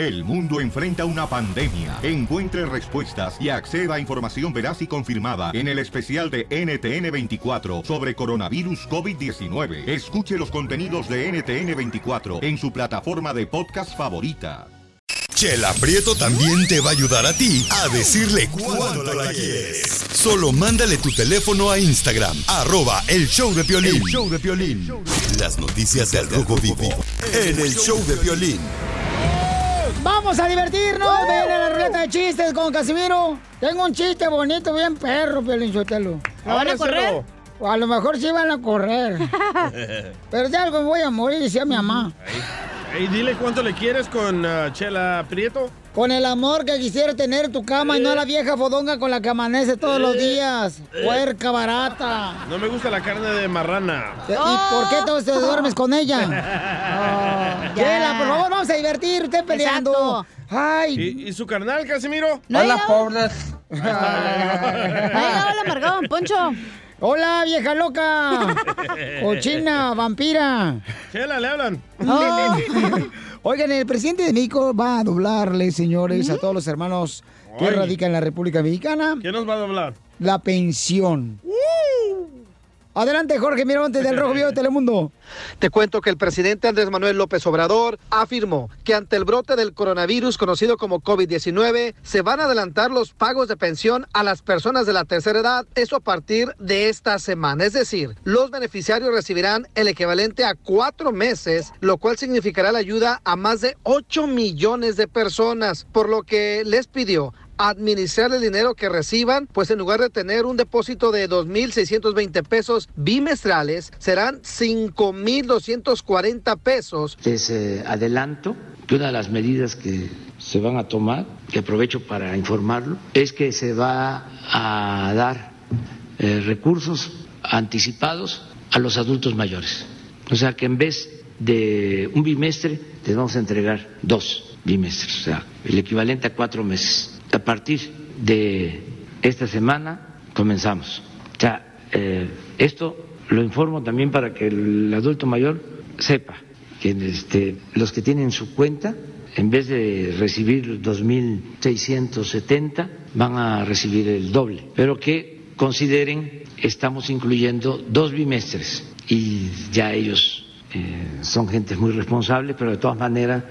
El mundo enfrenta una pandemia. Encuentre respuestas y acceda a información veraz y confirmada en el especial de NTN24 sobre coronavirus COVID-19. Escuche los contenidos de NTN24 en su plataforma de podcast favorita. Chela Prieto también te va a ayudar a ti a decirle cuánto la quieres. Solo mándale tu teléfono a Instagram, arroba el show de Piolín. show de Piolín. Las noticias del Rojo Vivo en el show de Piolín. Vamos a divertirnos. Ven a la ruleta de chistes con Casimiro. Tengo un chiste bonito, bien perro, Piolín Sotelo. ¿Lo van a correr? A lo mejor sí van a correr. Pero de algo me voy a morir, decía mi mamá. Ey, dile cuánto le quieres con uh, Chela Prieto. Con el amor que quisiera tener en tu cama y no a la vieja fodonga con la que amanece todos los días. Puerca barata. No me gusta la carne de marrana. ¿Y por qué todos te duermes con ella? Oh, Chela, por favor, vamos a divertir, usted peleando. Ay. ¿Y, y su carnal, Casimiro? Hola, pobres. Hola, Margón, Poncho. Hola, vieja loca. Cochina, vampira. Chela, le hablan. Oh. Oigan, el presidente de México va a doblarle, señores, a todos los hermanos que radican en la República Mexicana ¿Quién nos va a doblar? la pensión. Adelante, Jorge Miramonte del Rojo Vivo de Telemundo. Te cuento que el presidente Andrés Manuel López Obrador afirmó que ante el brote del coronavirus conocido como COVID-19 se van a adelantar los pagos de pensión a las personas de la tercera edad, eso a partir de esta semana. Es decir, los beneficiarios recibirán el equivalente a cuatro meses, lo cual significará la ayuda a más de 8 millones de personas, por lo que les pidió administrar el dinero que reciban, pues en lugar de tener un depósito de 2.620 pesos bimestrales, serán 5.240 pesos. Les adelanto que una de las medidas que se van a tomar, que aprovecho para informarlo, es que se va a dar eh, recursos anticipados a los adultos mayores. O sea que en vez de un bimestre, les vamos a entregar dos bimestres, o sea, el equivalente a cuatro meses. A partir de esta semana comenzamos. O eh, esto lo informo también para que el adulto mayor sepa que este, los que tienen su cuenta, en vez de recibir 2.670, van a recibir el doble. Pero que consideren, estamos incluyendo dos bimestres y ya ellos eh, son gente muy responsable, pero de todas maneras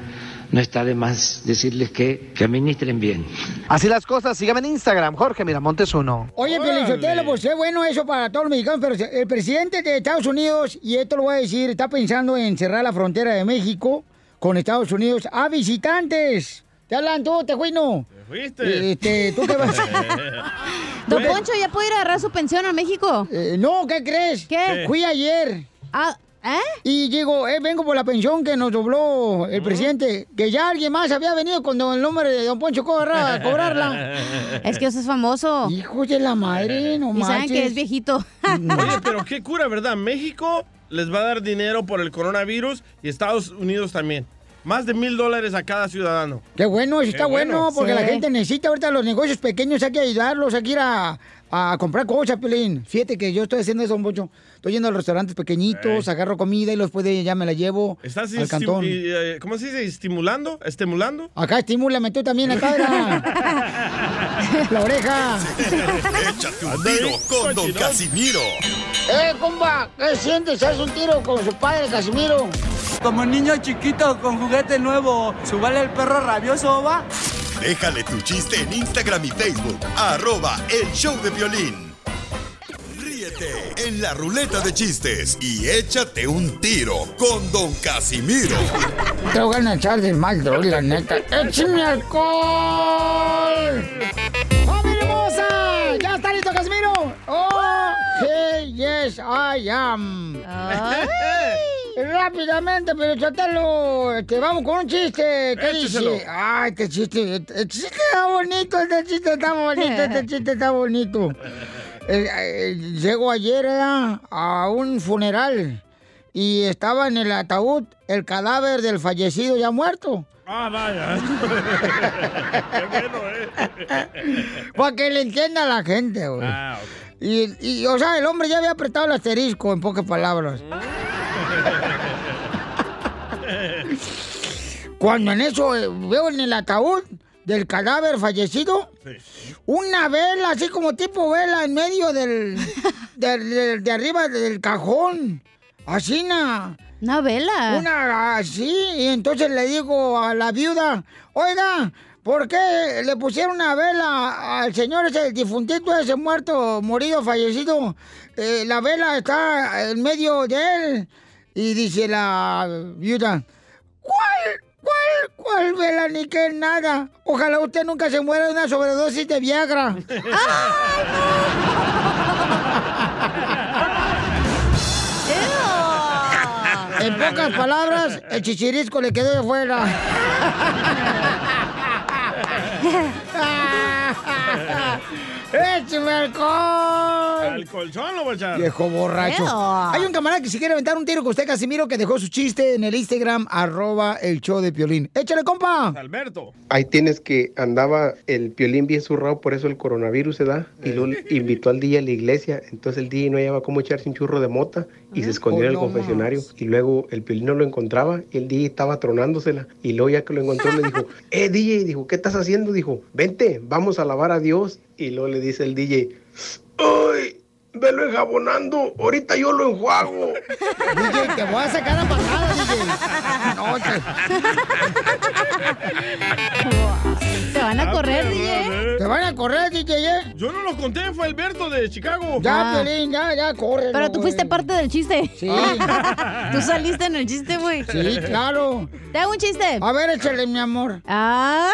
no está de más decirles que, que administren bien. Así las cosas, síganme en Instagram, Jorge Miramontes uno. Oye, Pielichotelo, pues es bueno eso para todos los mexicanos, pero el presidente de Estados Unidos, y esto lo voy a decir, está pensando en cerrar la frontera de México con Estados Unidos a visitantes. Te hablan tú, te fuino. ¿Fuiste? Este, ¿tú qué vas? Don Poncho ya puede ir a agarrar su pensión a México. Eh, no, ¿qué crees? ¿Qué? Fui ayer. Ah, ¿eh? Y digo, eh, vengo por la pensión que nos dobló el presidente, que ya alguien más había venido con el nombre de Don Poncho Corra a cobrarla. Es que usted es famoso. Hijos de la madre, no Y saben manches. que es viejito. Oye, pero qué cura, ¿verdad? México les va a dar dinero por el coronavirus y Estados Unidos también. Más de mil dólares a cada ciudadano. Qué bueno, eso Qué está bueno, bueno. porque Sí. la gente necesita ahorita los negocios pequeños, hay que ayudarlos, hay que ir a, a comprar cosas, Pelín. Fíjate que yo estoy haciendo eso, Don Poncho. Estoy yendo a los restaurantes pequeñitos, agarro comida y después de ya me la llevo ¿Estás al cantón. y, eh, ¿Cómo se dice? ¿Estimulando? ¿Estimulando? Acá estimúlame tú también, acá. La oreja. Échate un tiro con Don Casimiro. ¡Eh, compa! ¿Qué sientes? ¿Haz un tiro con su padre, Casimiro? Como niño chiquito con juguete nuevo, ¿subale el perro rabioso, va? Déjale tu chiste en Instagram y Facebook, arroba el show de violín. Ríete en la ruleta de chistes y échate un tiro con Don Casimiro. Te voy a echar de mal, droga, la neta. ¡Échame alcohol! ¡Familia hermosa! ¿Ya está listo, Casimiro? ¡Oh! Hey, yes, I am. Rápidamente, pero chátalo. Este, vamos con un chiste. ¿Qué Écheselo. dice? Ay, este chiste. Este chiste está bonito, este chiste está bonito, este chiste está bonito. Eh, eh, llego ayer eh, a un funeral y estaba en el ataúd el cadáver del fallecido ya muerto. Ah, vaya. Qué bueno, ¿eh? Para que le entienda a la gente, güey. Ah, y, y, o sea, el hombre ya había apretado el asterisco, en pocas palabras. Cuando en eso eh, veo en el ataúd del cadáver fallecido una vela, así como tipo vela en medio del. de, arriba del cajón. Así, na. Una vela. Una así. Y entonces le digo a la viuda: Oiga, ¿por qué le pusieron una vela al señor ese, difuntito ese muerto, morido, fallecido? Eh, la vela está en medio de él. Y dice la viuda: ¿Cuál? ¿Cuál? ¿Cuál vela ni qué nada? Ojalá usted nunca se muera de una sobredosis de Viagra. En pocas palabras, el chichirisco le quedó de fuera. ¡Échame alcohol! ¿Al colchón lo voy a echar? Viejo borracho. Eo. Hay un camarada que si quiere aventar un tiro con usted, Casimiro, que dejó su chiste en el Instagram, arroba el show de Piolín. ¡Échale, compa! Alberto. Ahí tienes que andaba el piolín bien zurrado, por eso el coronavirus se da. Y luego invitó al DJ a la iglesia. Entonces el DJ no hallaba cómo echarse un churro de mota y se escondió en el Oh, no confesionario. Y luego el piolín no lo encontraba y el DJ estaba tronándosela. Y luego ya que lo encontró le dijo, eh DJ, dijo, ¿qué estás haciendo? Dijo, vente, vamos a alabar a Dios. Y luego le dice el DJ, ¡ay! Velo enjabonando, ahorita yo lo enjuago. DJ, te voy a sacar a patada, DJ. No, te... Te van a correr, Ah, DJ. perrón, Te van a correr, DJ, ¿eh? Yo no lo conté, fue Alberto de Chicago. Ya, Ah. Piolín, ya, ya, corre. Pero tú fuiste parte del chiste. Sí. Tú saliste en el chiste, güey. Sí, claro. Te hago un chiste. A ver, échale, mi amor. Ay,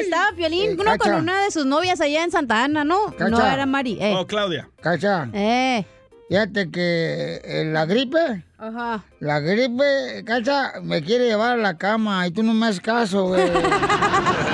estaba Piolín, Eh, uno con una de sus novias allá en Santa Ana, ¿no? Cacha. No era Mari. Eh. Oh, Claudia. Cacha, Eh. fíjate que eh, la gripe, Ajá. la gripe, Cacha, me quiere llevar a la cama y tú no me haces caso, güey.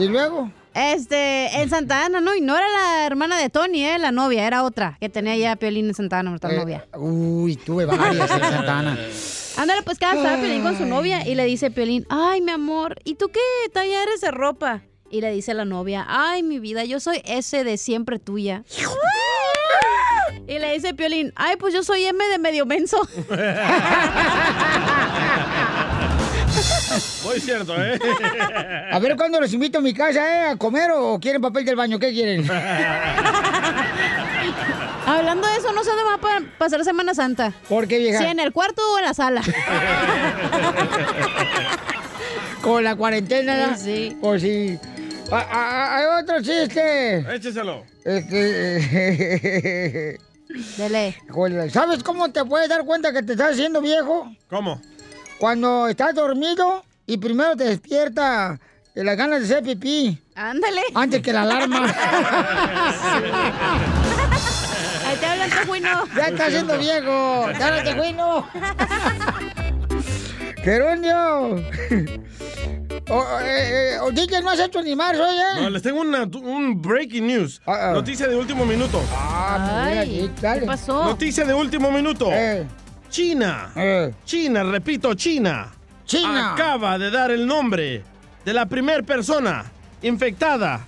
¿Y luego? Este, en Santa Ana, ¿no? Y no era la hermana de Tony, ¿eh? La novia, era otra que tenía ya Piolín en Santa Ana, otra Eh, novia. Uy, tuve varias en Santana. Ándale, pues cada estaba Piolín con su novia y le dice Piolín, ay, mi amor, ¿y tú qué talla eres de ropa? Y le dice la novia, ay, mi vida, yo soy ese de siempre tuya. Y le dice Piolín, ay, pues yo soy M de medio menso. Muy cierto, ¿eh? A ver cuándo los invito a mi casa, ¿eh? A comer o quieren papel del baño, ¿qué quieren? Hablando de eso, no sé dónde va a pa- pasar Semana Santa. ¿Por qué, vieja? Si en el cuarto o en la sala. Con la cuarentena. Sí, sí. Pues sí. Hay otro chiste. Écheselo. Este. Dele. ¿Sabes cómo te puedes dar cuenta que te estás haciendo viejo? ¿Cómo? Cuando estás dormido y primero te despierta de las ganas de hacer pipí Ándale. antes que la alarma. Ahí te hablan, Tejuino. ya estás haciendo viejo. ¡Dale, tejuino! ¡Gerundio! O, eh, eh, o, DJ, no has hecho ni más hoy, ¿eh? No, les tengo una- un breaking news. Ah, ah. Noticia de último minuto. Ah, mira, Ay, sí, dale. ¿qué pasó? Noticia de último minuto. Eh, China. eh, China, repito, China. China. Acaba de dar el nombre de la primera persona infectada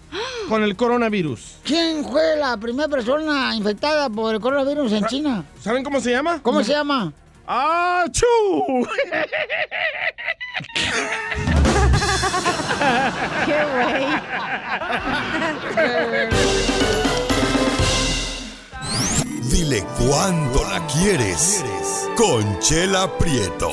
con el coronavirus. ¿Quién fue la primera persona infectada por el coronavirus en China? ¿Saben cómo se llama? ¿Cómo se llama? ¡Achú! Qué güey. Dile cuándo la quieres. Conchela Prieto.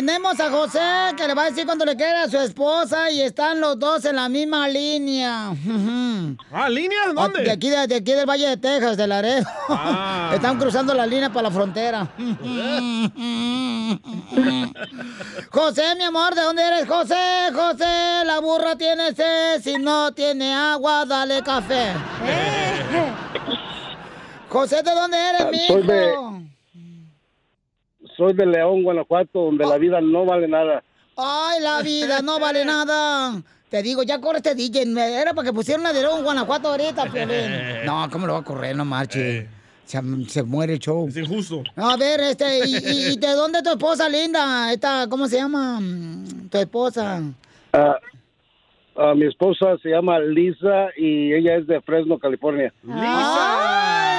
Tenemos a José que le va a decir cuánto le quiere a su esposa y están los dos en la misma línea. ¿Ah, línea? De ¿Dónde? aquí, de, de aquí del Valle de Texas, de Laredo. Ah. Están cruzando la línea para la frontera. José, mi amor, ¿de dónde eres, José? José, la burra tiene sed. Si no tiene agua, dale café. José, ¿de dónde eres, mi Soy de- Soy de León, Guanajuato, donde la vida no vale nada. Ay, la vida no vale nada. Te digo, ya corre este DJ. Era para que pusieran una de León, Guanajuato ahorita, Piolín. No, ¿cómo lo va a correr? No marche. Se, se muere el show. Es injusto. A ver, este, ¿y, y- y de dónde tu esposa linda? Esta, ¿cómo se llama? Tu esposa. Ah, ah, mi esposa se llama Lisa y ella es de Fresno, California. ¡Lisa!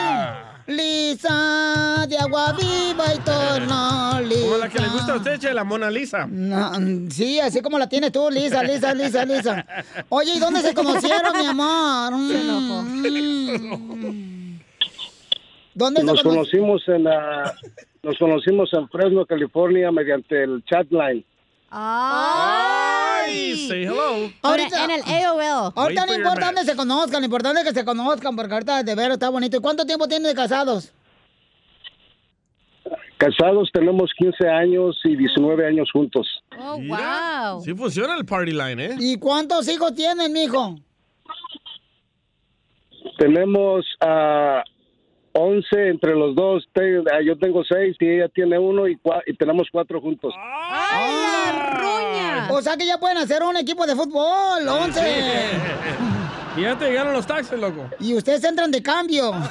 Lisa, de agua viva y torno, Lisa. Como la que le gusta a usted, che, la Mona Lisa. No, sí, así como la tienes tú, Lisa, Lisa, Lisa, Lisa. Oye, ¿y dónde se conocieron, mi amor? Mm. ¿Dónde se Nos cono- conocimos en la, nos conocimos en Fresno, California, mediante el chatline. ¡Ay! Say hello. Ahorita- En el AOL. Ahorita no importa dónde se conozcan, lo importante es que se conozcan, porque ahorita de ver está bonito. ¿Y cuánto tiempo tienen de casados? Casados tenemos 15 años y 19 años juntos. Oh, Mira, wow. Sí funciona el party line, ¿eh? ¿Y cuántos hijos tienen, mijo? Tenemos a 11 entre los dos. Ah, yo tengo 6 y ella tiene uno y, tenemos cuatro juntos. ¡Ay, O sea que ya pueden hacer un equipo de fútbol, 11. Y ya te llegaron los taxes, loco. Y ustedes entran de cambio.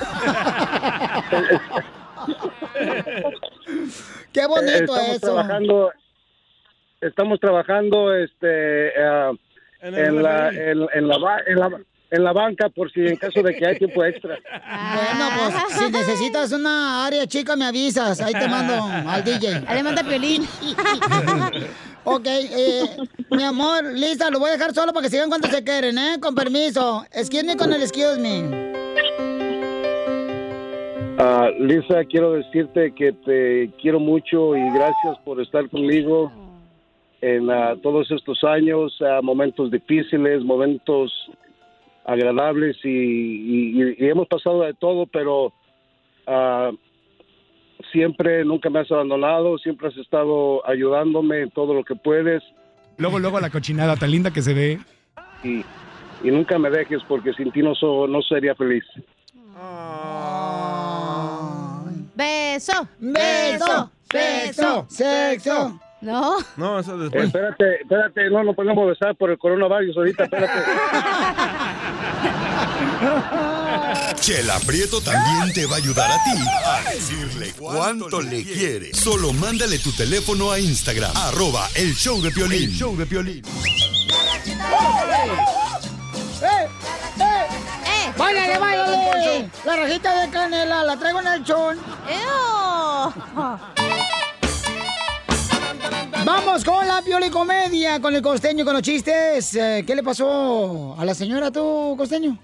Qué bonito estamos eso. trabajando estamos trabajando este ah, En la, en, en la en la en la banca por si en caso de que hay tiempo extra Bueno, pues si necesitas una área chica me avisas. Ahí te mando al DJ. Ahí le manda piolín. Ok, eh, mi amor, Lisa, lo voy a dejar solo para que sigan cuando se quieren, ¿eh? Con permiso. Excuse me con el excuse me. Ah, Lisa quiero decirte que te quiero mucho y gracias por estar conmigo en ah, todos estos años ah, momentos difíciles momentos agradables y, hemos pasado de todo pero siempre nunca me has abandonado siempre has estado ayudándome en todo lo que puedes Luego, luego la cochinada tan linda que se ve. y, y nunca me dejes porque sin ti no, so- no sería feliz Beso. Beso, sexo, sexo. No. No, eso Eh, después. espérate, espérate, no nos podemos besar por el coronavirus ahorita, espérate. Chela Prieto también te va a ayudar a ti a decirle cuánto le quiere. Solo mándale tu teléfono a Instagram, arroba el show de Piolín. El show de Piolín. ¡Eh! ¡Eh! ¡Báilale, báilale! La rajita de canela la traigo en el chón. Vamos con la piolicomedia, con el costeño, con los chistes. Eh, ¿Qué le pasó a la señora tú, costeño?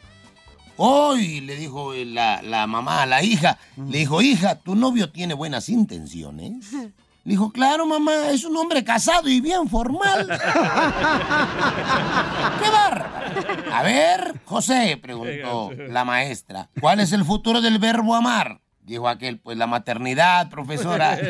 Hoy le dijo la, la mamá a la hija, le dijo, hija, tu novio tiene buenas intenciones. Le dijo, claro, mamá, es un hombre casado y bien formal. ¡Qué bárbaro! A ver, José, preguntó la maestra, ¿cuál es el futuro del verbo amar? Dijo aquel, pues la maternidad, profesora.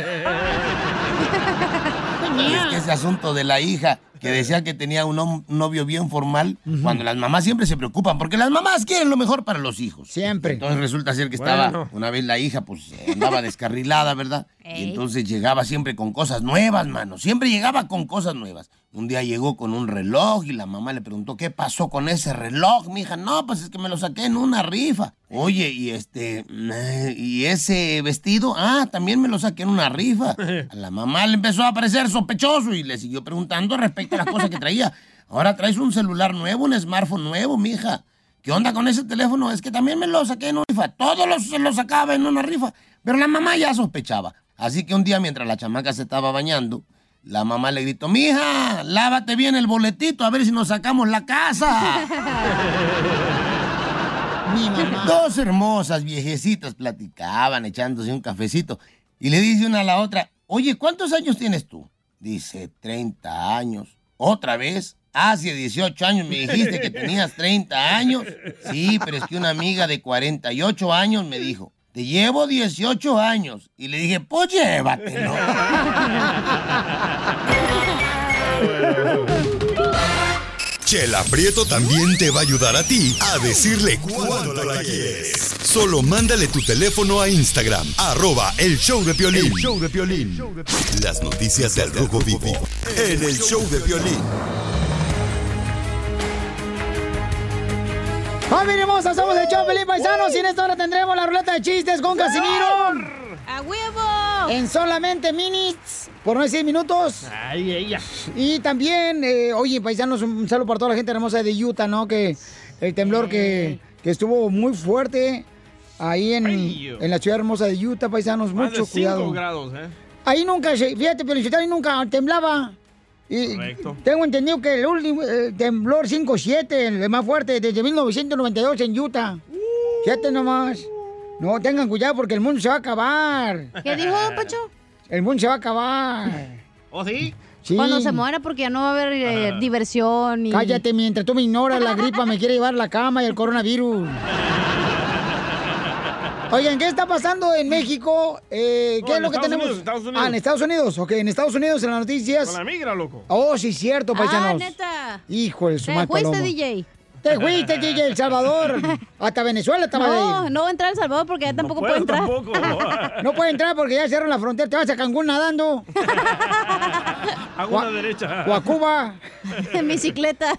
Es que ese asunto de la hija que decía que tenía un, novio bien formal, cuando las mamás siempre se preocupan, porque las mamás quieren lo mejor para los hijos. Siempre. Entonces resulta ser que estaba, Bueno. una vez la hija, pues andaba descarrilada, ¿verdad? Y entonces llegaba siempre con cosas nuevas, mano. Siempre llegaba con cosas nuevas. Un día llegó con un reloj y la mamá le preguntó, ¿qué pasó con ese reloj, mija? No, pues es que me lo saqué en una rifa. Oye, y este, eh, ¿y ese vestido? Ah, también me lo saqué en una rifa. A la mamá le empezó a parecer sospechoso y le siguió preguntando respecto a las cosas que traía. Ahora traes un celular nuevo, un smartphone nuevo, mija. ¿Qué onda con ese teléfono? Es que también me lo saqué en una rifa. Todos los, se lo sacaba en una rifa. Pero la mamá ya sospechaba. Así que un día, mientras la chamaca se estaba bañando, la mamá le gritó, mija, lávate bien el boletito a ver si nos sacamos la casa. Mi mamá. Dos hermosas viejecitas platicaban echándose un cafecito y le dice una a la otra, oye, ¿cuántos años tienes tú? Dice, 30 años. ¿Otra vez? Hace 18 años me dijiste que tenías 30 años. Sí, pero es que una amiga de 48 años me dijo, te llevo 18 años. Y le dije, pues llévatelo. Chela Prieto también te va a ayudar a ti a decirle cuánto la quieres. Solo mándale tu teléfono a Instagram, arroba el show de Piolín. El show de Piolín. Las noticias del Rojo Vivo en el show de Piolín. ¡Familia hermosa! Somos el Felipe Paisanos y en esta hora tendremos la ruleta de chistes con Casimiro. ¡A huevo! En solamente minutes, por no decir minutos. Ay, ella. Y también, eh, oye, paisanos, un saludo para toda la gente hermosa de Utah, ¿no? Que el temblor que, que estuvo muy fuerte ahí en, en la ciudad hermosa de Utah, paisanos, Más mucho de 5 cuidado. grados, ¿eh? Ahí nunca, fíjate, pero ahí nunca temblaba. Y Correcto. tengo entendido que el último eh, temblor 5-7, el más fuerte, desde 1992 en Utah. Fíjate nomás. No, tengan cuidado porque el mundo se va a acabar. ¿Qué dijo, don Pacho? El mundo se va a acabar. ¿Oh, sí? Sí. Cuando se muera porque ya no va a haber eh, diversión y... Cállate, mientras tú me ignoras, la gripa me quiere llevar la cama y el coronavirus. Oigan, ¿qué está pasando en México? Eh, ¿Qué No, es en lo que Estados tenemos? Unidos, Estados Unidos. Ah, en Estados Unidos. Ok, en Estados Unidos, en las noticias. Con la migra, loco. Oh, sí, cierto, Ah, paisanos. neta. Hijo de su Te mal fuiste. DJ. Te fuiste, DJ, El Salvador. Hasta Venezuela estaba No, ir. no va a entrar a El Salvador porque ya tampoco puedo puede entrar. tampoco. No puede entrar porque ya cerraron la frontera. Te vas a Cancún nadando. Hago una derecha. O a Cuba. en bicicleta.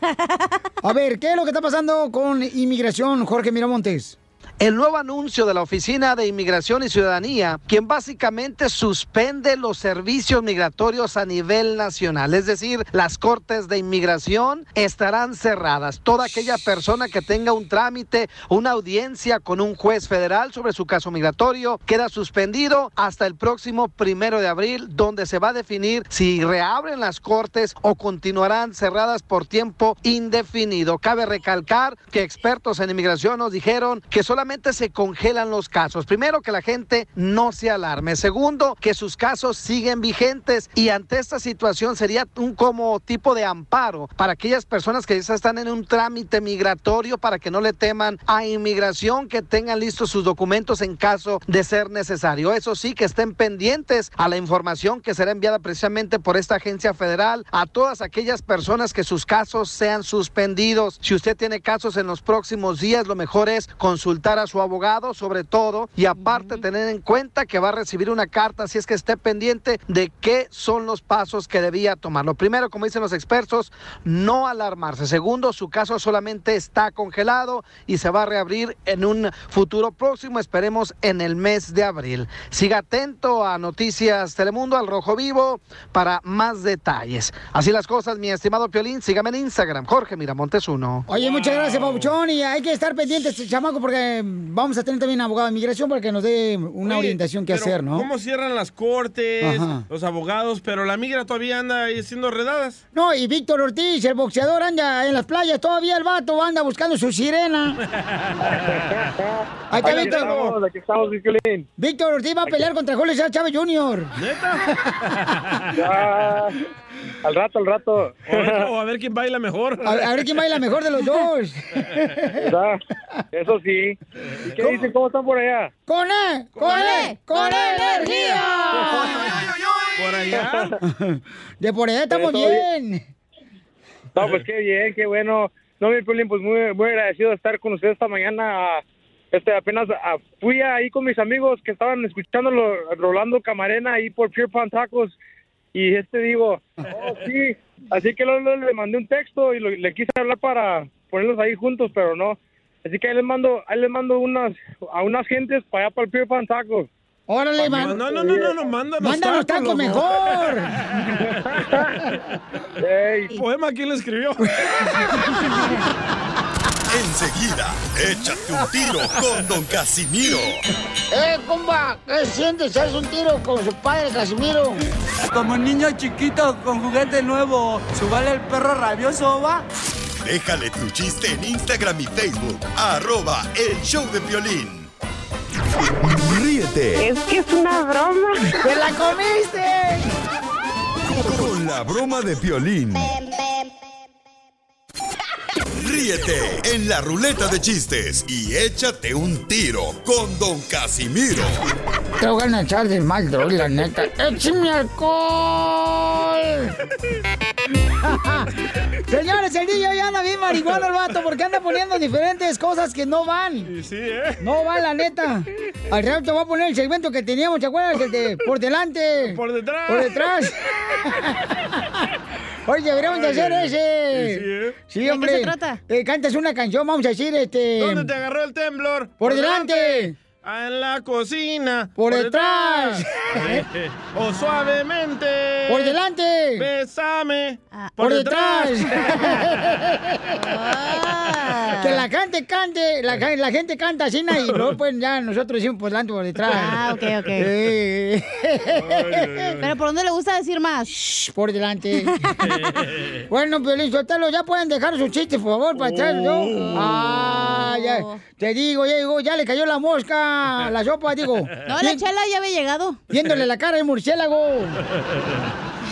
A ver, ¿qué es lo que está pasando con inmigración, Jorge Miramontes? El nuevo anuncio de la Oficina de Inmigración y Ciudadanía, quien básicamente suspende los servicios migratorios a nivel nacional, es decir, las cortes de inmigración estarán cerradas. Toda aquella persona que tenga un trámite, una audiencia con un juez federal sobre su caso migratorio, queda suspendido hasta el próximo primero de abril, donde se va a definir si reabren las cortes o continuarán cerradas por tiempo indefinido. Cabe recalcar que expertos en inmigración nos dijeron que solamente se congelan los casos. Primero, que la gente no se alarme. Segundo, que sus casos siguen vigentes y ante esta situación sería un como tipo de amparo para aquellas personas que ya están en un trámite migratorio para que no le teman a inmigración, que tengan listos sus documentos en caso de ser necesario. Eso sí, que estén pendientes a la información que será enviada precisamente por esta agencia federal a todas aquellas personas que sus casos sean suspendidos. Si usted tiene casos en los próximos días, lo mejor es consultar a su abogado sobre todo y aparte tener en cuenta que va a recibir una carta si es que esté pendiente de qué son los pasos que debía tomar. Lo primero, como dicen los expertos, no alarmarse. Segundo, su caso solamente está congelado y se va a reabrir en un futuro próximo, esperemos en el mes de abril. Siga atento a Noticias Telemundo, al Rojo Vivo, para más detalles. Así las cosas, mi estimado Piolín, sígame en Instagram, Jorge Miramontes 1. Oye, muchas gracias, Pabuchón. Y hay que estar pendientes, chamaco, porque vamos a tener también abogado de inmigración para que nos dé una Oye, orientación que hacer, ¿no? ¿Cómo cierran las cortes, Ajá. los abogados, pero la migra todavía anda ahí haciendo redadas? No, y Víctor Ortiz, el boxeador, anda en las playas. Todavía el vato anda buscando su sirena. Ahí está Aquí Víctor. estamos, aquí estamos. Víctor Ortiz va a pelear contra Julio Chávez Jr. Ya, al rato, al rato. O a ver, a quién baila mejor. A, a ver quién baila mejor de los dos. Eso sí. ¿Y qué dicen? ¿Cómo están por allá? ¡Con E! ¡Con E! ¡Con energía! Por allá. De por allá estamos bien. No, pues qué bien, qué bueno. No, mi Piolín, pues muy, muy agradecido de estar con ustedes esta mañana. Este, apenas ah, fui ahí con mis amigos que estaban escuchándolo, Rolando Camarena ahí por Pure Pan Tacos. Y este digo, oh, sí. Así que luego, le mandé un texto y lo- le quise hablar para ponerlos ahí juntos, pero no. Así que ahí les mando, ahí les mando unas, a unas gentes para allá para el Pure Pan Tacos. Órale, No, man. no, no, no, no, no, mándanos Mándanos tacos loco. mejor. Ey, ¿Poema quién le escribió? Enseguida, échate un tiro con Don Casimiro. ¡Eh, compa! ¿Qué sientes? ¿Haz un tiro con su padre, Casimiro? Como niño chiquito con juguete nuevo, ¿subale el perro rabioso, va? Déjale tu chiste en Instagram y Facebook, arroba el show de violín. Ríete Es que es una broma. ¡Te la comiste! con la broma de violín. Ríete en la ruleta de chistes y échate un tiro con Don Casimiro. Te voy a echar de mal, droga, la neta. ¡Échame alcohol! Señores, el niño ya anda bien marihuana el vato porque anda poniendo diferentes cosas que no van. Sí, ¿eh? No va, la neta. Al rato te voy a poner el segmento que teníamos, ¿te acuerdas? El de por delante. Por detrás. Por detrás. Oye, deberíamos de hacer ay, ese. sí, ¿eh? Sí, ¿De qué hombre. se trata? Eh, cantas una canción, vamos a decir, este. ¿Dónde te agarró el temblor? Por delante. En la cocina. Por detrás. Eh, o suavemente. Por delante. Bésame. Por detrás. que la gente cante, la, la gente canta así y luego pues ya nosotros decimos por delante por detrás. Ah, ok, ok. Eh. Pero ¿por dónde le gusta decir más? por delante. bueno, Piolín Sotelo, ya pueden dejar sus chistes, por favor, para atrás, ¿no? Ah, ya, te digo, ya llegó, ya le cayó la mosca, la sopa, digo. No, la chela ya había llegado. Viéndole la cara al murciélago.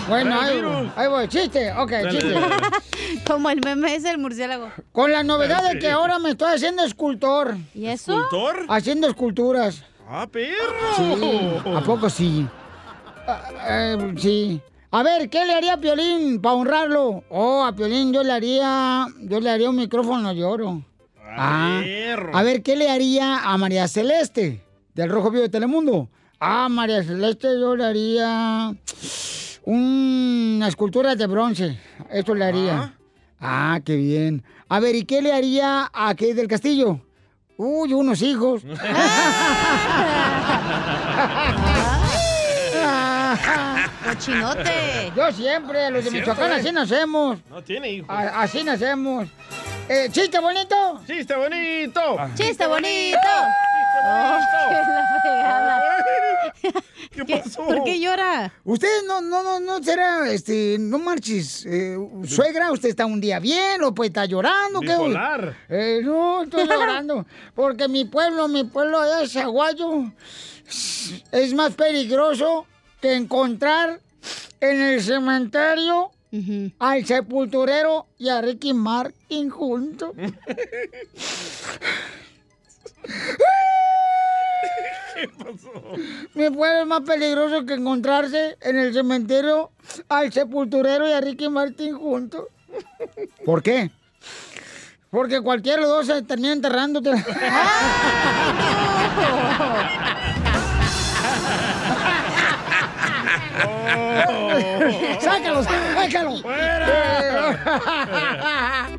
Bueno, ahí, ahí voy, chiste, ok, chiste. Como el meme es el murciélago. Con la novedad de que ahora me estoy haciendo escultor. ¿Y eso? ¿Escultor? Haciendo esculturas. ¡Ah, perro! Sí, ¿a poco sí? Ah, eh, sí. A ver, ¿qué le haría a Piolín para honrarlo? Oh, a Piolín yo le haría, yo le haría un micrófono de oro. Ah, perro. a ver, ¿qué le haría a María Celeste del Rojo Vivo de Telemundo? Ah, María Celeste yo le haría una escultura de bronce. Eso le haría. Ah, qué bien. A ver, ¿y qué le haría a aquel del castillo? Uy, unos hijos. Cochinote. Yo siempre, los de cierto, Michoacán, eh. así nacemos. No tiene hijos. A- así nacemos. Eh, ¿Chiste bonito? ¡Chiste bonito! ¡Chiste bonito! Oh, qué la fregada. ¿Qué pasó? ¿Por qué llora? Usted no, no, no, no será, este, no marches. eh, suegra, usted está un día bien o pues está llorando. ¿qué? Eh, no, estoy llorando. Porque mi pueblo, mi pueblo es Aguayo. Es más peligroso que encontrar en el cementerio al sepulturero y a Ricky Martin juntos. ¿Qué pasó? Mi pueblo es más peligroso que encontrarse en el cementerio al sepulturero y a Ricky Martin juntos. ¿Por qué? Porque cualquiera de los dos se termina enterrándote. ¡Sácalo, sácalo! Ay,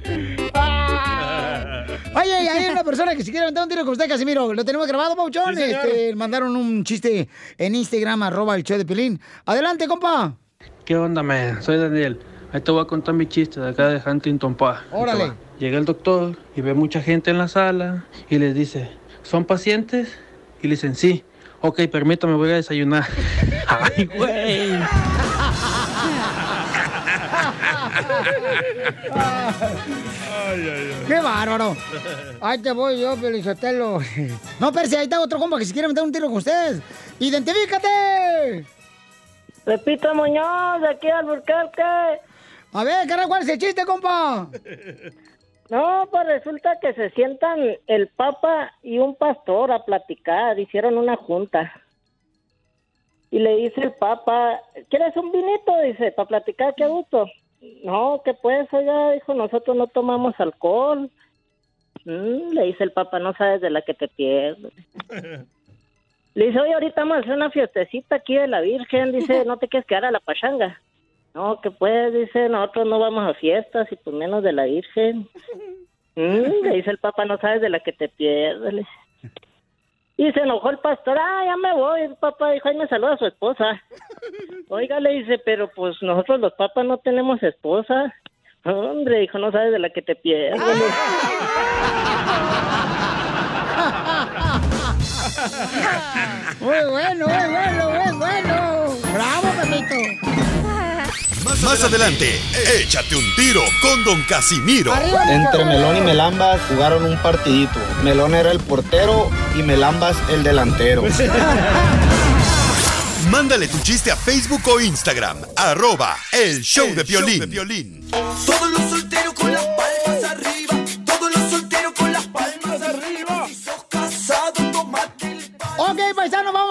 ay, hay una persona que si quiere aventar un tiro con usted, Casimiro. Lo tenemos grabado, Pauchón. Sí, este, mandaron un chiste en Instagram, arroba el show de Pelín. Adelante, compa. ¿Qué onda, man? Soy Daniel. Ahí te voy a contar mi chiste de acá de Huntington Park. Órale. Llega el doctor y ve mucha gente en la sala y les dice, ¿son pacientes? Y le dicen, sí. Ok, permítame, voy a desayunar. Ay, güey. ¡Qué bárbaro! Ahí te voy yo, Pelizotelo. No, Percy, ahí está otro compa que si quiere meter un tiro con usted. ¡Identifícate! Repito Muñoz, de aquí al Burquerque. A ver, carnal, ¿cuál es el chiste, compa? No, pues resulta que se sientan el Papa y un pastor a platicar, hicieron una junta. Y le dice el Papa, ¿quieres un vinito? Dice, para platicar, qué gusto. No, que pues, oiga, dijo, nosotros no tomamos alcohol. Mm, le dice el Papa, no sabes de la que te pierdes. Le dice, oye, ahorita vamos a hacer una fiestecita aquí de la Virgen. Dice, ¿no te quieres quedar a la pachanga? No, que pues, dice, nosotros no vamos a fiestas y pues menos de la Virgen. Mm, le dice el Papa, no sabes de la que te pierdes. Y se enojó el pastor, ah, ya me voy. El papá dijo, ahí me saluda a su esposa. Oiga, le dice, pero pues nosotros los papas no tenemos esposa. Hombre, dijo, no sabes de la que te pierdes. Muy bueno, muy bueno, muy bueno. ¡Bravo, Pepito! Más adelante, échate un tiro con Don Casimiro. Entre Melón y Melambas jugaron un partidito. Melón era el portero y Melambas el delantero. Mándale tu chiste a Facebook o Instagram, arroba el show de Piolín. Todos los solteros con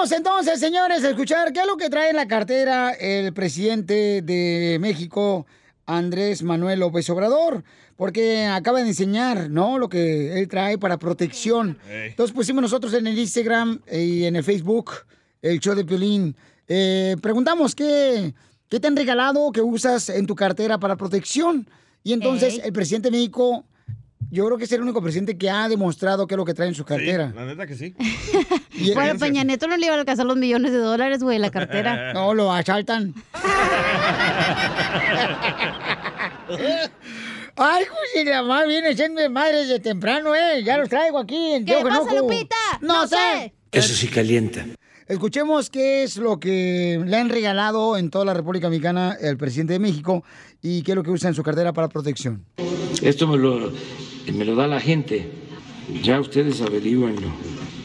vamos entonces, señores, a escuchar qué es lo que trae en la cartera el presidente de México, Andrés Manuel López Obrador, porque acaba de enseñar, ¿no? Lo que él trae para protección. Entonces pusimos nosotros en el Instagram y en el Facebook, el show de Piolín, eh, preguntamos qué, qué te han regalado que usas en tu cartera para protección. Y entonces el presidente de México, yo creo que es el único presidente que ha demostrado qué es lo que trae en su cartera. La neta que sí. Bueno, Peña Neto no le iba a alcanzar los millones de dólares, güey, la cartera. No, lo asaltan. Ay, José, la mamá viene siendo madre desde temprano, ¿eh? Ya los traigo aquí en ¿Qué pasa. Lupita? No, No sé. sé. Eso sí calienta. Escuchemos qué es lo que le han regalado en toda la República Mexicana el presidente de México y qué es lo que usa en su cartera para protección. Esto me lo, me lo da la gente. Ya ustedes averiguenlo.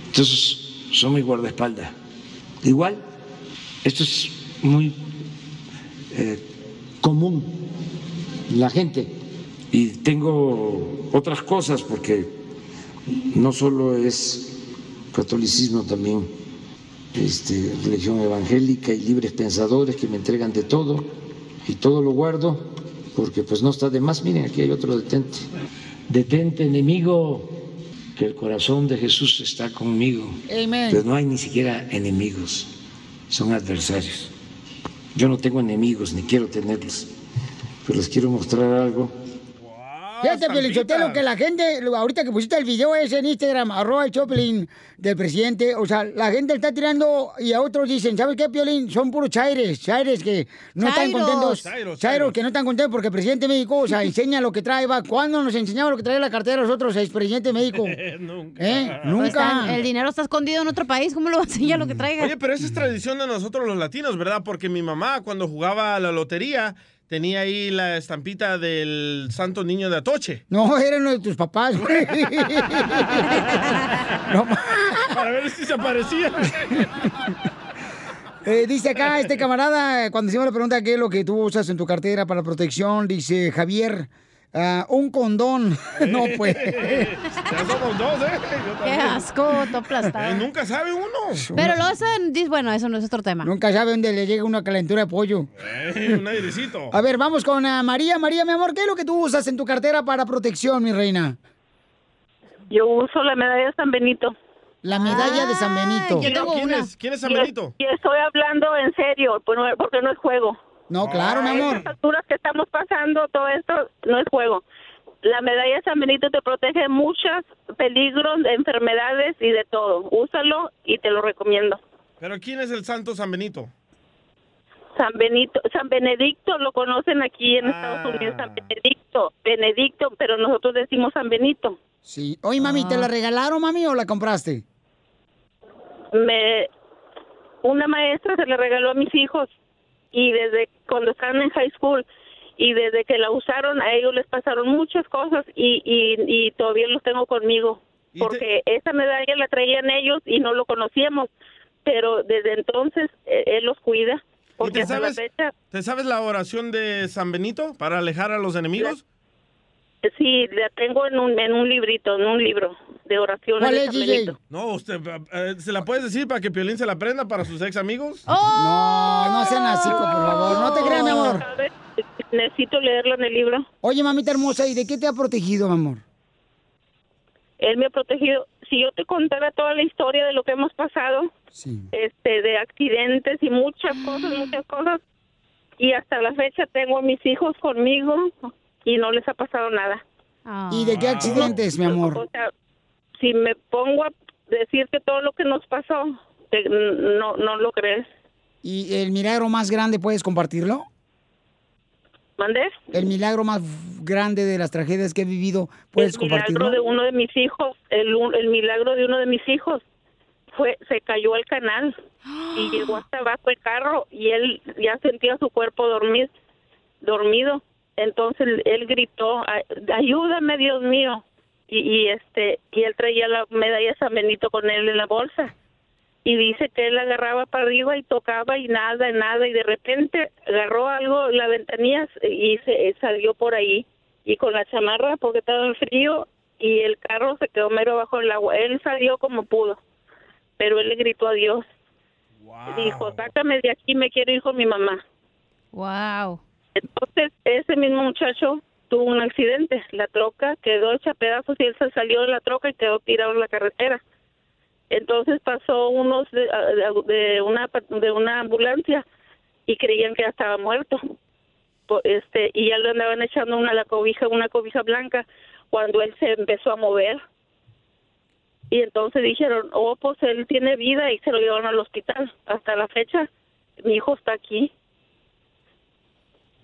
Entonces, son mi guardaespaldas. Igual, esto es muy eh, común la gente. Y tengo otras cosas porque no solo es catolicismo, también este, religión evangélica y libres pensadores que me entregan de todo y todo lo guardo porque pues no está de más. Miren, aquí hay otro detente. Detente, enemigo, que el corazón de Jesús está conmigo. Amén. Pero no hay ni siquiera enemigos, son adversarios. Yo no tengo enemigos ni quiero tenerlos, pero les quiero mostrar algo. Fíjate, Piolichotelo, que la gente, ahorita que pusiste el video ese en Instagram, arroba el Choplin del presidente, o sea, la gente está tirando y a otros dicen, ¿sabes qué, Piolín? Son puros chaires, chaires que no están contentos. Chairos, Chairos que no están contentos porque el presidente de México, o sea, enseña lo que trae, va. ¿Cuándo nos enseñaba lo que trae la cartera a nosotros, el presidente de México? Nunca. ¿Eh? Pues Nunca. está- el dinero está escondido en otro país, ¿cómo lo va a enseñar lo que traiga? Oye, pero esa es tradición de nosotros los latinos, ¿verdad? Porque mi mamá cuando jugaba a la lotería tenía ahí la estampita del Santo Niño de Atoche. No, eran los de tus papás, güey. No, Para ver si se aparecía. Eh, dice acá este camarada, cuando hicimos la pregunta qué es lo que tú usas en tu cartera para protección, dice Javier, ah, un condón. no, pues. Ya somos dos, ¿eh? Qué asco, todo aplastado. Eh, nunca sabe uno. Pero saben, dis- bueno, eso no es otro tema. Nunca sabe dónde le llega una calentura de pollo. Eh, un airecito. A ver, vamos con ah, María. María, mi amor, ¿qué es lo que tú usas en tu cartera para protección, mi reina? Yo uso la medalla de San Benito. La medalla de San Benito. ¿Quién, quién es? ¿Quién es San Y- Benito? Y estoy hablando en serio, porque no es juego. No, claro, mi amor. estas alturas que estamos pasando, todo esto no es juego. La medalla de San Benito te protege de muchos peligros, de enfermedades y de todo. Úsalo y te lo recomiendo. ¿Pero quién es el Santo San Benito? San Benito, San Benedicto lo conocen aquí en Estados Unidos, San Benedicto, Benedicto, pero nosotros decimos San Benito. Sí. Oye, mami, ¿te la regalaron, mami, o la compraste? me una maestra se le regaló a mis hijos y desde cuando estaban en high school y desde que la usaron a ellos les pasaron muchas cosas y, y, y todavía los tengo conmigo porque esa medalla la traían ellos y no lo conocíamos pero desde entonces eh, él los cuida ¿Y porque te hasta la sabes, fecha te sabes la oración de San Benito para alejar a los enemigos? Sí la tengo en un en un librito en un libro de oraciones de San Benito. No, usted, eh, ¿se la puedes decir para que Piolín se la aprenda para sus ex amigos? No, no sean así, por favor. No te creas, mi amor. A ver, necesito leerlo en el libro Oye, mamita hermosa, ¿y de qué te ha protegido, mi amor? él me ha protegido. Si yo te contara toda la historia de lo que hemos pasado, este, de accidentes y muchas cosas, muchas cosas, y hasta la fecha tengo a mis hijos conmigo y no les ha pasado nada. ¿Y de qué accidentes, mi amor? O sea, si me pongo a decirte todo lo que nos pasó, te- no, no lo crees. ¿Y el milagro más grande puedes compartirlo? ¿Mandé? El milagro más grande de las tragedias que he vivido, ¿puedes el milagro compartirlo? de uno de mis hijos, el, un- el milagro de uno de mis hijos fue se cayó al canal y llegó hasta abajo el carro y él ya sentía su cuerpo dormir dormido. Entonces él, gritó, "Ay- "Ayúdame, Dios mío." Y, y este y él traía la medalla de San Benito con él en la bolsa. Y dice que él agarraba para arriba y tocaba y nada, nada y de repente agarró algo la ventanilla y se salió por ahí y con la chamarra porque estaba en frío y el carro se quedó mero bajo el agua. Él salió como pudo, pero él le gritó a Dios. Dijo, sácame de aquí, me quiero ir con mi mamá. Wow. Entonces, ese mismo muchacho tuvo un accidente. La troca quedó hecha pedazos y él salió de la troca y quedó tirado en la carretera. Entonces pasó unos de, de una de una ambulancia y creían que ya estaba muerto. Este, y ya le andaban echando una la cobija, una cobija blanca cuando él se empezó a mover. Y entonces dijeron, "Oh, pues él tiene vida" y se lo llevaron al hospital. Hasta la fecha mi hijo está aquí.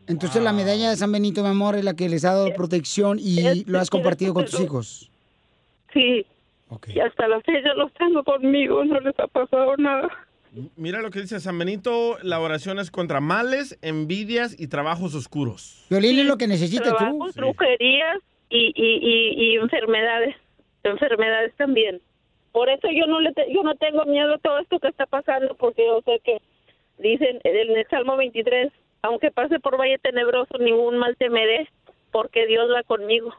Entonces la medalla de San Benito, mi amor, es la que les ha dado protección y lo has compartido con tus hijos. Sí. Y hasta la fecha los tengo conmigo, no les ha pasado nada. Mira lo que dice San Benito, la oración es contra males, envidias y trabajos oscuros. Violín es lo que necesitas tú. Trabajos, brujerías y, y, y, y enfermedades, enfermedades también. Por eso yo no le te- yo no tengo miedo a todo esto que está pasando porque yo sé que dicen en el Salmo 23, aunque pase por valle tenebroso ningún mal temeré porque Dios va conmigo.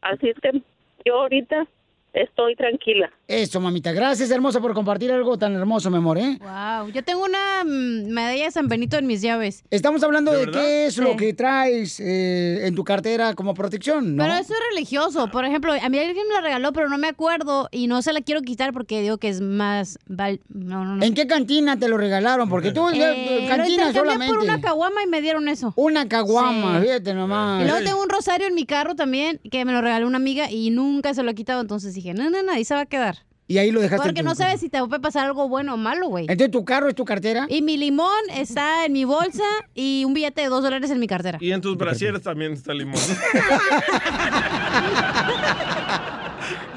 Así es que yo ahorita estoy tranquila. Eso, mamita. Gracias, hermosa, por compartir algo tan hermoso, mi amor, ¿eh? Wow, yo tengo una mm, medalla de San Benito en mis llaves. Estamos hablando de, qué es lo que traes eh, en tu cartera como protección, ¿no? Pero eso es religioso. Por ejemplo, a mí alguien me la regaló, pero no me acuerdo y no se la quiero quitar porque digo que es más... val- No, no, no. ¿En qué cantina te lo regalaron? Porque tú, Eh, cantina solamente. por una caguama y me dieron eso. Una caguama, Sí. fíjate nomás. Y luego tengo un rosario en mi carro también que me lo regaló una amiga y nunca se lo he quitado. Entonces dije, no, no, no, ahí se va a quedar. Y ahí lo dejaste en Porque tu no sabes si te puede pasar algo bueno o malo, güey. Entonces, ¿tu carro es tu cartera? Y mi limón está en mi bolsa y un billete de dos dólares en mi cartera. Y en tus brasieres también está limón.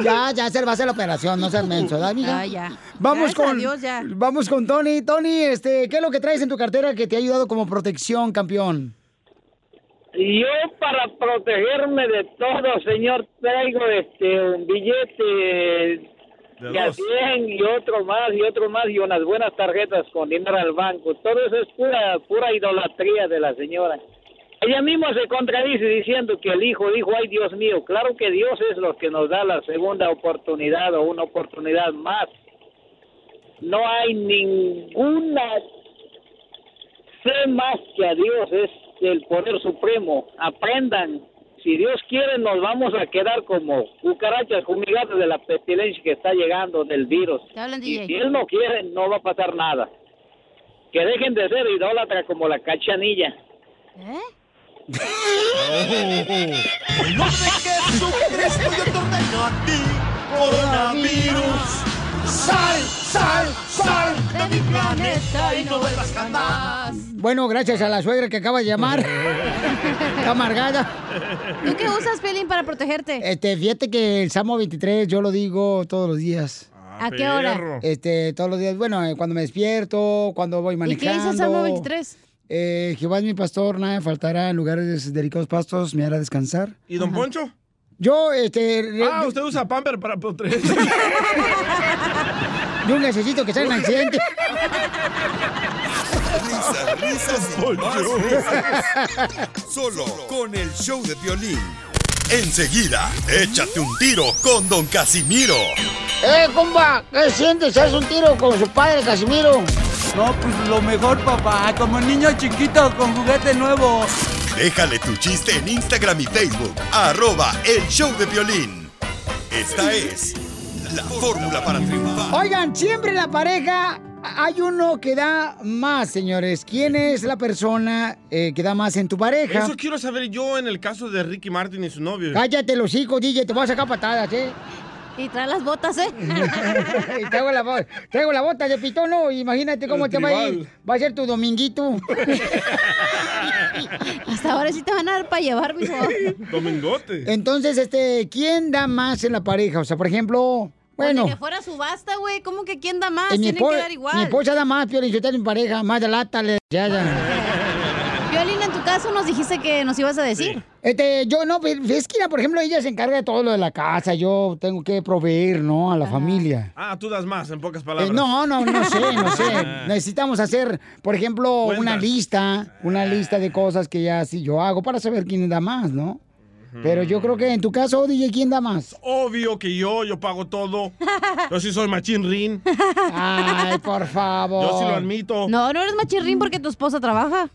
Ya, ya se va a hacer la operación, no seas menso, ¿verdad, amiga? Ah, ya. Vamos Gracias con, Dios, ya. vamos con Tony. Tony, este, ¿qué es lo que traes en tu cartera que te ha ayudado como protección, campeón? Yo para protegerme de todo, señor, traigo este un billete De a dos. 100 y otro más y otro más y unas buenas tarjetas con dinero al banco. Todo eso es pura pura idolatría de la señora. Ella misma se contradice diciendo que el hijo dijo, ay Dios mío, claro que Dios es lo que nos da la segunda oportunidad o una oportunidad más. No hay ninguna fe más que a Dios, es el poder supremo. Aprendan, si Dios quiere nos vamos a quedar como cucarachas fumigadas de la pestilencia que está llegando del virus. Y si Él no quiere, no va a pasar nada. Que dejen de ser idólatras como la cachanilla. ¿Eh? En nombre de Jesucristo yo te ordeno a ti, coronavirus. Sal, sal, sal de mi planeta y no vuelvas jamás. Bueno, gracias a la suegra que acaba de llamar. Está amargada. ¿Tú qué usas, Pelín, para protegerte? Este, fíjate que el Salmo 23 yo lo digo todos los días. ¿A qué hora? Este, todos los días. Bueno, eh, cuando me despierto, cuando voy ¿Y manejando. qué dice el Salmo 23? Eh, Jehová es mi pastor, nada me faltará. En lugares delicados pastos me hará descansar. ¿Y don Poncho? Yo, este... Ah, usted usa pamper para protegerse. Yo necesito que salga un accidente. Risas, risas y más risas. Solo con el show de violín. Enseguida, échate un tiro con Don Casimiro. ¡Eh, compa! ¿Qué sientes? ¿Haz un tiro con su padre, Casimiro? No, pues lo mejor, papá. Como niño chiquito con juguete nuevo. Déjale tu chiste en Instagram y Facebook. Arroba el show de violín. Esta es la fórmula para triunfar. Oigan, siempre la pareja hay uno que da más, señores. ¿Quién es la persona eh, que da más en tu pareja? Eso quiero saber yo en el caso de Ricky Martin y su novio. Cállate los hijos, DJ, te voy a sacar patadas, ¿eh? Y trae las botas, ¿eh? y traigo la, traigo la bota de pitono, imagínate cómo El te va a ir. Va a ser tu dominguito. Hasta ahora sí te van a dar para llevar, mijo. Domingote. Entonces, este, ¿quién da más en la pareja? O sea, por ejemplo, bueno, Ni que fuera subasta, güey. ¿Cómo que quién da más? eh, Tienen que dar igual. mi esposa da más, Piolín, yo tengo mi pareja, más de lata, le ya, ya. Violín, en tu caso nos dijiste que nos ibas a decir. Este, yo no, pues, es que, por ejemplo, ella se encarga de todo lo de la casa, yo tengo que proveer, ¿no? A la familia. Ah, tú das más, en pocas Eh, palabras. no, no, no sé, no sé. Necesitamos hacer, por ejemplo, una lista, una lista de cosas que ya sí yo hago para saber quién da más, ¿no? Pero yo creo que en tu caso, DJ, ¿quién da más? Obvio que yo, yo pago todo. Yo sí soy machín rin. Ay, por favor. Yo sí lo admito. No, no eres machirrín porque tu esposa trabaja.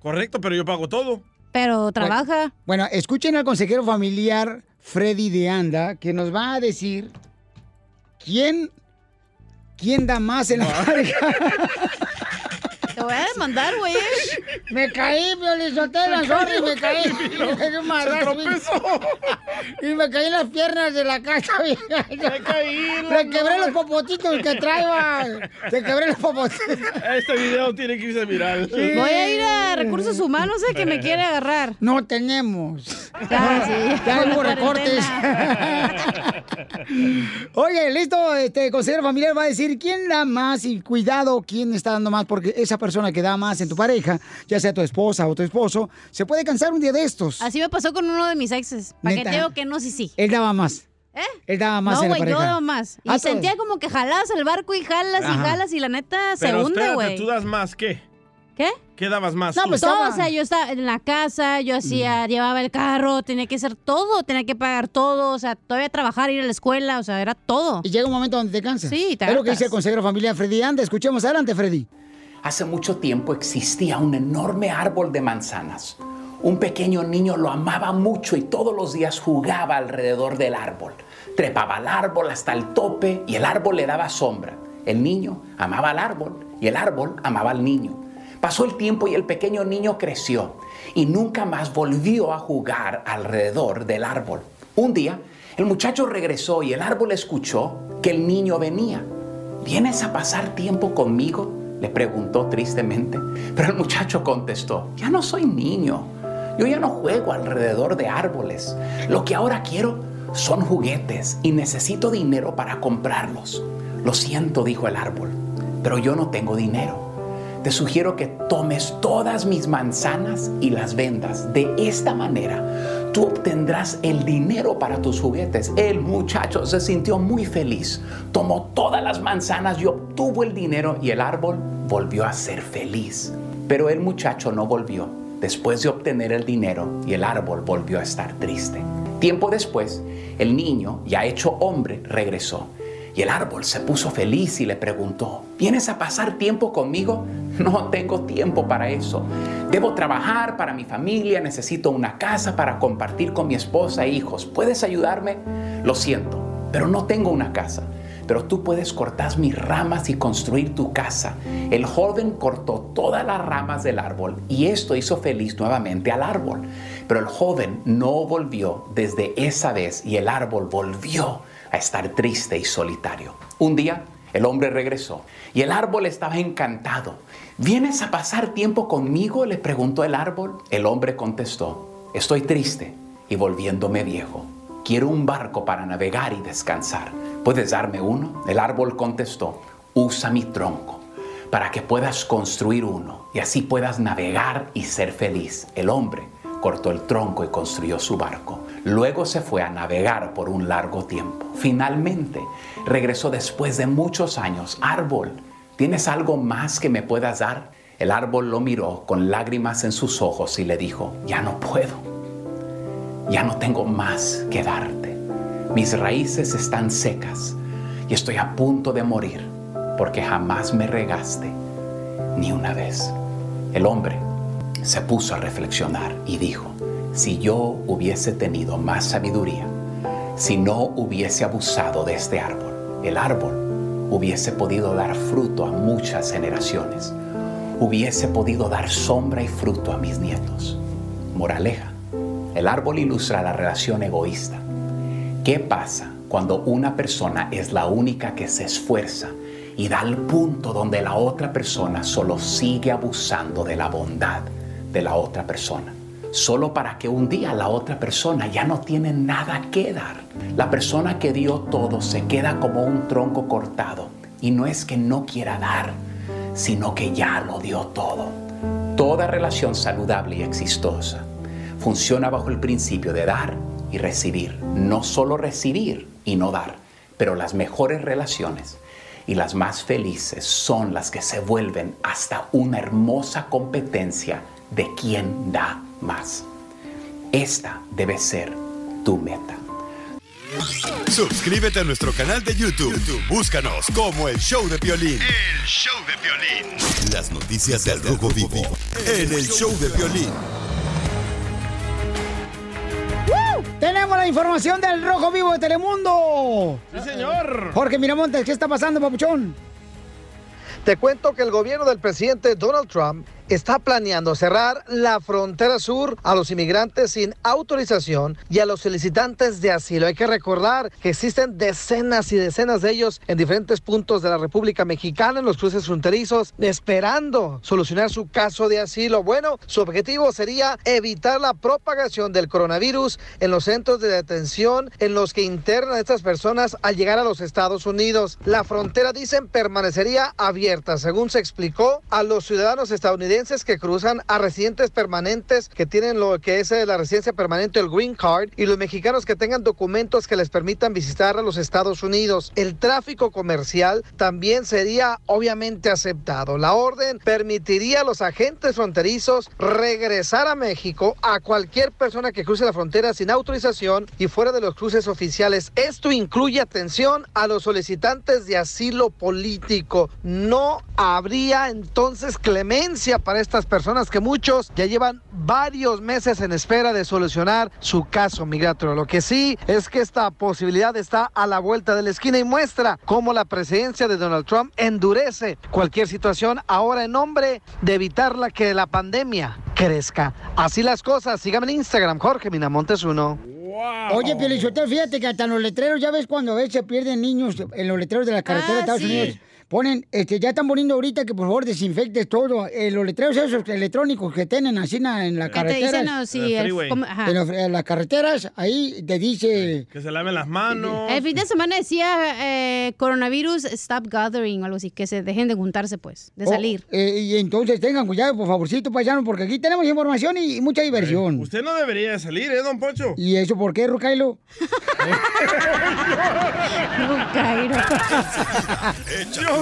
Correcto, pero yo pago todo. Pero trabaja. Bueno, escuchen al consejero familiar Freddy de Anda, que nos va a decir quién, quién da más en la pareja. Te voy a demandar, güey. Me caí, Violizotelo, Se sorry, me caí. Me caí un madrazo. Y me caí en las piernas de la casa, vieja. Me caí, Le no, quebré los popotitos que traía. Te quebré los popotitos. Este video tiene que irse viral. Voy a ir a recursos humanos, eh, que me quiere agarrar. No tenemos. Ya, sí. Ya hubo recortes. Oye, listo, este consejero familiar va a decir quién da más y cuidado quién está dando más, porque esa persona que da más en tu pareja, ya sea tu esposa o tu esposo, se puede cansar un día de estos. Así me pasó con uno de mis exes. ¿Para qué ¿Neta? te digo que no, sí, sí? Él daba más. ¿Eh? Él daba más no, güey, yo daba más. Y Ah, sentía como que jalabas el barco y jalas y jalas y la neta se Pero hunde, espérate, güey. ¿tú das más qué? ¿Qué? ¿Qué dabas más No, tú? pues todo, o sea, yo estaba en la casa, yo hacía, llevaba el carro, tenía que hacer todo, tenía que pagar todo, o sea, todavía trabajar, ir a la escuela, o sea, era todo. Y llega un momento donde te cansas. Sí, te Es lo que dice el consejero familiar Freddy Anda. Escuchemos adelante, Freddy. Hace mucho tiempo existía un enorme árbol de manzanas. Un pequeño niño lo amaba mucho y todos los días jugaba alrededor del árbol. Trepaba al árbol hasta el tope y el árbol le daba sombra. El niño amaba al árbol y el árbol amaba al niño. Pasó el tiempo y el pequeño niño creció y nunca más volvió a jugar alrededor del árbol. Un día, el muchacho regresó y el árbol escuchó que el niño venía. ¿Vienes a pasar tiempo conmigo? Le preguntó tristemente. Pero el muchacho contestó, ya no soy niño. Yo ya no juego alrededor de árboles. Lo que ahora quiero son juguetes y necesito dinero para comprarlos. Lo siento, dijo el árbol, pero yo no tengo dinero. Te sugiero que tomes todas mis manzanas y las vendas. De esta manera, tú obtendrás el dinero para tus juguetes. El muchacho se sintió muy feliz. Tomó todas las manzanas y obtuvo el dinero y el árbol volvió a ser feliz. Pero el muchacho no volvió. Después de obtener el dinero y el árbol volvió a estar triste. Tiempo después, el niño, ya hecho hombre, regresó. Y el árbol se puso feliz y le preguntó, ¿vienes a pasar tiempo conmigo? No tengo tiempo para eso. Debo trabajar para mi familia, necesito una casa para compartir con mi esposa e hijos. ¿Puedes ayudarme? Lo siento, pero no tengo una casa. Pero tú puedes cortar mis ramas y construir tu casa. El joven cortó todas las ramas del árbol y esto hizo feliz nuevamente al árbol. Pero el joven no volvió desde esa vez y el árbol volvió a estar triste y solitario. Un día el hombre regresó y el árbol estaba encantado. ¿Vienes a pasar tiempo conmigo? le preguntó el árbol. El hombre contestó, estoy triste y volviéndome viejo. Quiero un barco para navegar y descansar. ¿Puedes darme uno? El árbol contestó, usa mi tronco para que puedas construir uno y así puedas navegar y ser feliz. El hombre cortó el tronco y construyó su barco. Luego se fue a navegar por un largo tiempo. Finalmente regresó después de muchos años. Árbol, ¿tienes algo más que me puedas dar? El árbol lo miró con lágrimas en sus ojos y le dijo, ya no puedo. Ya no tengo más que darte. Mis raíces están secas y estoy a punto de morir porque jamás me regaste ni una vez. El hombre se puso a reflexionar y dijo, si yo hubiese tenido más sabiduría, si no hubiese abusado de este árbol, el árbol hubiese podido dar fruto a muchas generaciones, hubiese podido dar sombra y fruto a mis nietos. Moraleja, el árbol ilustra la relación egoísta. ¿Qué pasa cuando una persona es la única que se esfuerza y da al punto donde la otra persona solo sigue abusando de la bondad de la otra persona? Solo para que un día la otra persona ya no tiene nada que dar. La persona que dio todo se queda como un tronco cortado. Y no es que no quiera dar, sino que ya lo dio todo. Toda relación saludable y exitosa funciona bajo el principio de dar y recibir. No solo recibir y no dar, pero las mejores relaciones y las más felices son las que se vuelven hasta una hermosa competencia de quién da más. Esta debe ser tu meta. Suscríbete a nuestro canal de YouTube. YouTube, Búscanos como el Show de Violín. El show de violín. Las noticias del Rojo Vivo en el Show de Violín. la información del Rojo Vivo de Telemundo. Sí, señor. Jorge Miramontes, ¿qué está pasando, papuchón? Te cuento que el gobierno del presidente Donald Trump está planeando cerrar la frontera sur a los inmigrantes sin autorización y a los solicitantes de asilo. Hay que recordar que existen decenas y decenas de ellos en diferentes puntos de la República Mexicana, en los cruces fronterizos, esperando solucionar su caso de asilo. Bueno, su objetivo sería evitar la propagación del coronavirus en los centros de detención en los que internan a estas personas al llegar a los Estados Unidos. La frontera, dicen, permanecería abierta, según se explicó a los ciudadanos estadounidenses que cruzan a residentes permanentes que tienen lo que es eh, la residencia permanente, el Green Card, y los mexicanos que tengan documentos que les permitan visitar a los Estados Unidos. El tráfico comercial también sería obviamente aceptado. La orden permitiría a los agentes fronterizos regresar a México a cualquier persona que cruce la frontera sin autorización y fuera de los cruces oficiales. Esto incluye atención a los solicitantes de asilo político. No habría entonces clemencia para estas personas que muchos ya llevan varios meses en espera de solucionar su caso migratorio. Lo que sí es que esta posibilidad está a la vuelta de la esquina y muestra cómo la presidencia de Donald Trump endurece cualquier situación ahora en nombre de evitar la que la pandemia crezca. Así las cosas. Síganme en Instagram, Jorge Minamontes uno. Oye, Pielichotero, fíjate que hasta en los letreros, ya ves cuando a veces se pierden niños en los letreros de la carretera de Ah, Estados sí. Unidos. Ponen, este, ya están poniendo ahorita que por favor desinfectes todo. Eh, los letreros esos electrónicos que tienen así na- en la te carretera. dicen, no, sí, En el ajá. En, los- en las carreteras, ahí te dice. Que se laven las manos. El fin de semana decía eh, coronavirus, stop gathering o algo así, que se dejen de juntarse, pues, de Oh, salir. eh, y entonces tengan cuidado, por favorcito, paisano, porque aquí tenemos información y, y mucha diversión. Usted no debería de salir, ¿eh, don Poncho? ¿Y eso por qué, Rucailo? Échate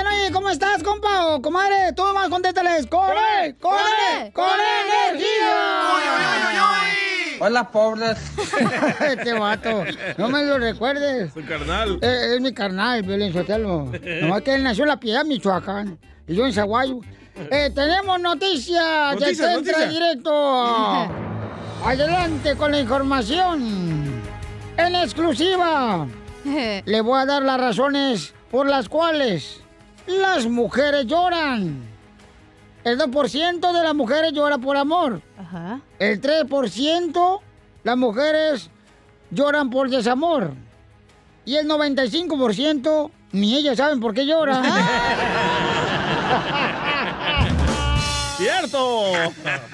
oye, ¿cómo estás, compa o comadre? Tú más contéstales, ¡corre, corre, corre energía! Hola, pobres. este vato, no me lo recuerdes. Su carnal. Eh, es mi carnal, Violín Sotelo. Nomás que él nació en La Piedad, Michoacán. Y yo en Zaguayo. Eh, tenemos noticias. Noticias, Ya entra noticias. directo. Adelante con la información. En exclusiva. Le voy a dar las razones por las cuales las mujeres lloran. El 2% de las mujeres llora por amor. El 3% las mujeres lloran por desamor. Y el 95% ni ellas saben por qué lloran. ¡Cierto!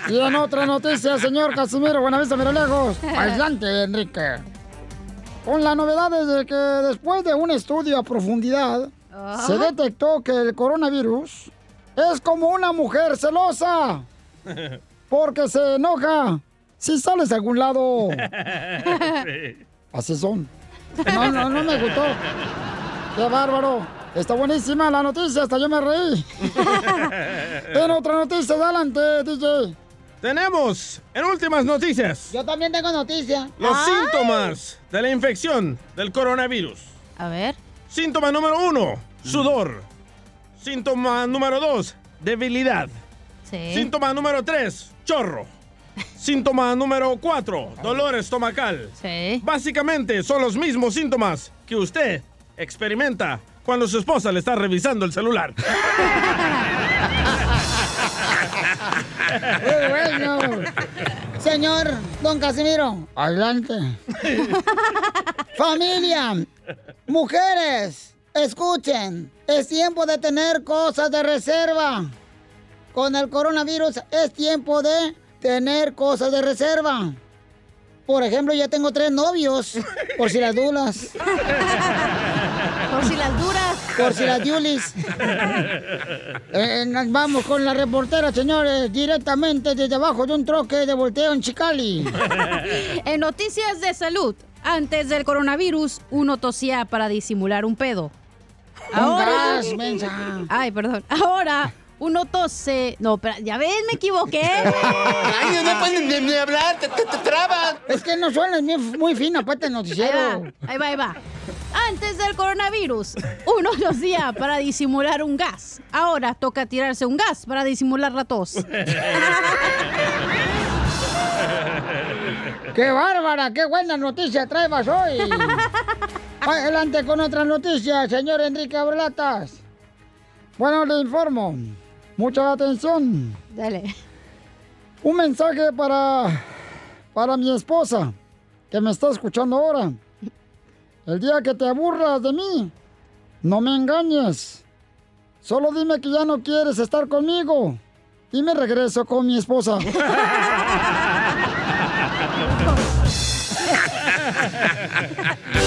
Y en otra noticia, señor Casimiro Buenavista Miralejos. Adelante, Enrique. Con la novedad de que después de un estudio a profundidad, se detectó que el coronavirus es como una mujer celosa, porque se enoja si sales a algún lado. Así son. No, no, no me gustó. ¡Qué bárbaro! Está buenísima la noticia, hasta yo me reí. en otra noticia, adelante, DJ. Tenemos, en últimas noticias, Yo también tengo noticia. los síntomas de la infección del coronavirus. A ver. Síntoma número uno, sudor. Síntoma número dos, debilidad. Sí. Síntoma número tres, chorro. Síntoma número cuatro, dolor estomacal. Sí. Básicamente son los mismos síntomas que usted experimenta cuando su esposa le está revisando el celular. ¡Qué bueno! Señor Don Casimiro, adelante. Familia, mujeres, escuchen. Es tiempo de tener cosas de reserva. Con el coronavirus es tiempo de tener cosas de reserva. Por ejemplo, ya tengo tres novios, por si las dudas. Por si las duras. Por si las diulis. Eh, nos vamos con la reportera, señores, directamente desde abajo de un troque de volteo en Chicali. en noticias de salud, Antes del coronavirus, uno tosía para disimular un pedo. Un gas, mensa. Ay, perdón. Ahora, uno tose... No, espera, ya ves, me equivoqué. Ay, no pueden ni, hablar, te, trabas. Es que no suena muy, muy fino, pues, el noticiero. Ahí va, ahí va, ahí va. Antes del coronavirus, uno tosía para disimular un gas. Ahora toca tirarse un gas para disimular la tos. ¡Qué bárbara! ¡Qué buena noticia traes hoy! Adelante con otra noticia, señor Enrique Abrelatas. Bueno, le informo. Mucha atención. Dale. Un mensaje para, para mi esposa, que me está escuchando ahora. El día que te aburras de mí, no me engañes. Solo dime que ya no quieres estar conmigo. Y me regreso con mi esposa.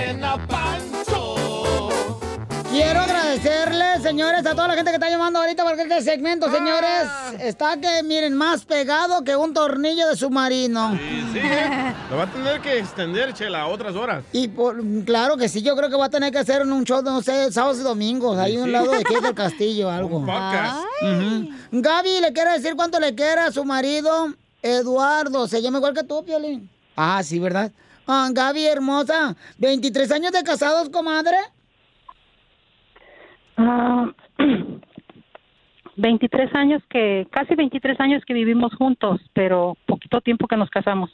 Quiero agradecerles, señores, a toda la gente que está llamando ahorita porque este segmento, señores, está que, miren, más pegado que un tornillo de submarino. Sí, sí. Lo va a tener que extender, Chela, a otras horas. Y por, claro que sí, yo creo que va a tener que hacer un show, no sé, sábados y domingos, ahí a un Sí. lado de Kate del Castillo, algo. Un podcast. Gaby, ¿le quiere decir cuánto le quiere a su marido? Eduardo, se llama igual que tú, Piolín. Ah, sí, ¿verdad? Ah, Gaby, hermosa, 23 años de casados, comadre. Ah, 23 años que, casi 23 años que vivimos juntos, pero poquito tiempo que nos casamos.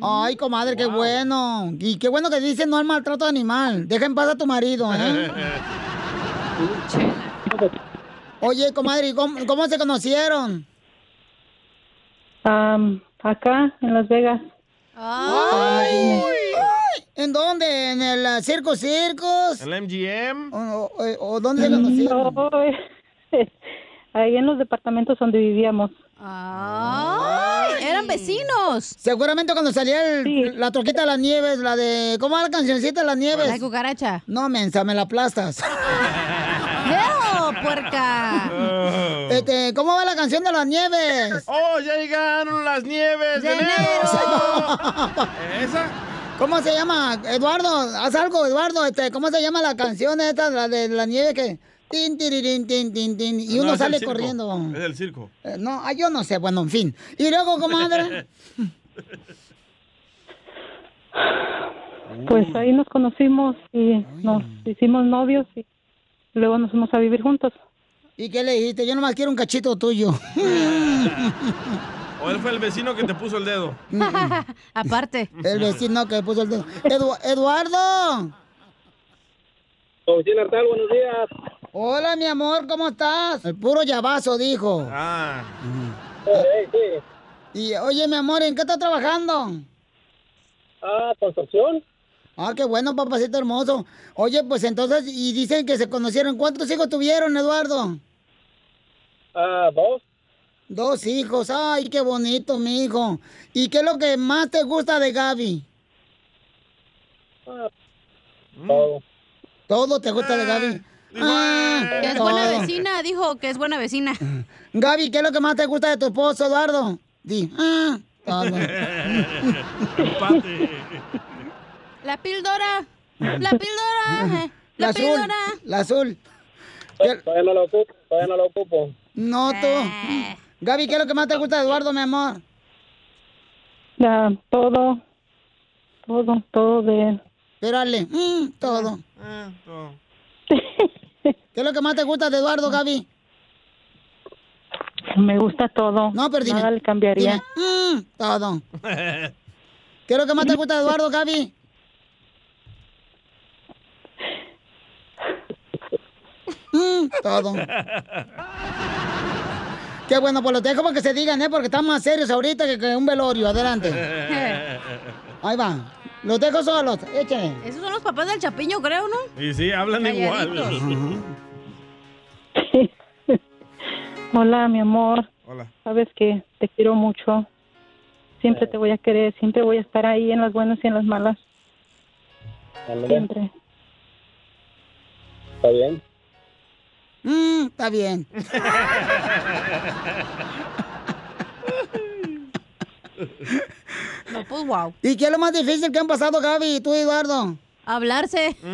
Ay, comadre, qué bueno. Y qué bueno que dicen no al maltrato animal. Deja en paz a tu marido, ¿eh? Oye, comadre, ¿y ¿cómo, cómo se conocieron? Am, acá, en Las Vegas. Ay, ay, ¿En dónde? ¿En el uh, Circo Circos? ¿El MGM? ¿O, o- o dónde se conocieron? No, ahí en los departamentos donde vivíamos. ¡Ay! ¡Eran vecinos! Seguramente cuando salía el- la troquita de las nieves, la de... ¿Cómo va la cancioncita de las nieves? La cucaracha. No, mensa, me la aplastas. ¡No, puerca! Este, ¿Cómo va la canción de las nieves? ¡Oh, ya llegaron las nieves de, De enero! ¿Esa? ¿Cómo se llama? Eduardo, haz algo, Eduardo. Este, ¿Cómo se llama la canción esta, la de la nieve que... Tin, tin, tin, tin, y No, uno sale corriendo. Es el circo. Eh, No, ah, yo no sé, bueno, en fin. Y luego, comadre. Pues ahí nos conocimos y nos hicimos novios y luego nos fuimos a vivir juntos. ¿Y qué le dijiste? Yo nomás quiero un cachito tuyo. ¿O él fue el vecino que te puso el dedo? Aparte. El vecino que puso el dedo. Edu- Eduardo. Oficina Artal, buenos días. Hola, mi amor, ¿cómo estás? El puro llavazo, dijo. Ah. Y, oye, mi amor, ¿en qué estás trabajando? Ah, construcción. Ah, qué bueno, papacito hermoso. Oye, pues entonces, y dicen que se conocieron. ¿Cuántos hijos tuvieron, Eduardo? Ah, dos. Dos hijos. Ay, qué bonito, mi hijo. ¿Y qué es lo que más te gusta de Gaby? Ah, todo. Todo te gusta de Gaby. Ah, Que es buena vecina, dijo que es buena vecina. Gaby, ¿qué es lo que más te gusta de tu esposo, Eduardo? Di. Ah, todo. La píldora. La píldora. eh, La La azul. píldora. La azul. Todavía no lo ocupo, todavía no lo ocupo. No, tú. Gaby, ¿qué es lo que más te gusta de Eduardo, mi amor? Ya, todo, todo, todo de él. Espérale. Mm, todo. Todo. ¿Qué es lo que más te gusta de Eduardo, Gaby? Me gusta todo. No, pero dime. Nada le cambiaría. Dime. Mm, todo. ¿Qué es lo que más te gusta de Eduardo, Gaby? Mm, todo. Qué bueno, pues los dejo para que se digan, ¿eh? Porque están más serios ahorita que, que un velorio. Adelante. Ahí va. Los dejo solos. Échale. Esos son los papás del chapiño, creo, ¿no? Y sí, hablan igual. Hola, mi amor. Hola. Sabes que te quiero mucho. Siempre te voy a querer, siempre voy a estar ahí en las buenas y en las malas. Siempre. ¿Está bien? Mm, está bien. No, pues wow. ¿Y qué es lo más difícil que han pasado, Gaby, y tú, Eduardo? Hablarse.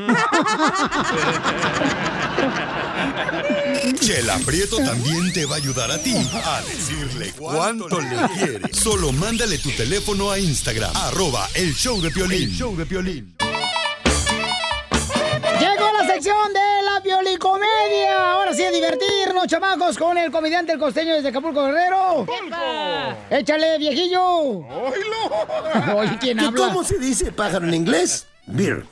Chela Prieto también te va a ayudar a ti a decirle cuánto le quieres. Solo mándale tu teléfono a Instagram, arroba el show de Piolín. El show de Piolín. Sección de la violicomedia. Ahora sí a divertirnos, chamacos, con el comediante el costeño desde Acapulco Guerrero. Échale, viejillo. Oye, ¿quién ¿Y habla? ¿Cómo se dice pájaro en inglés? Bird.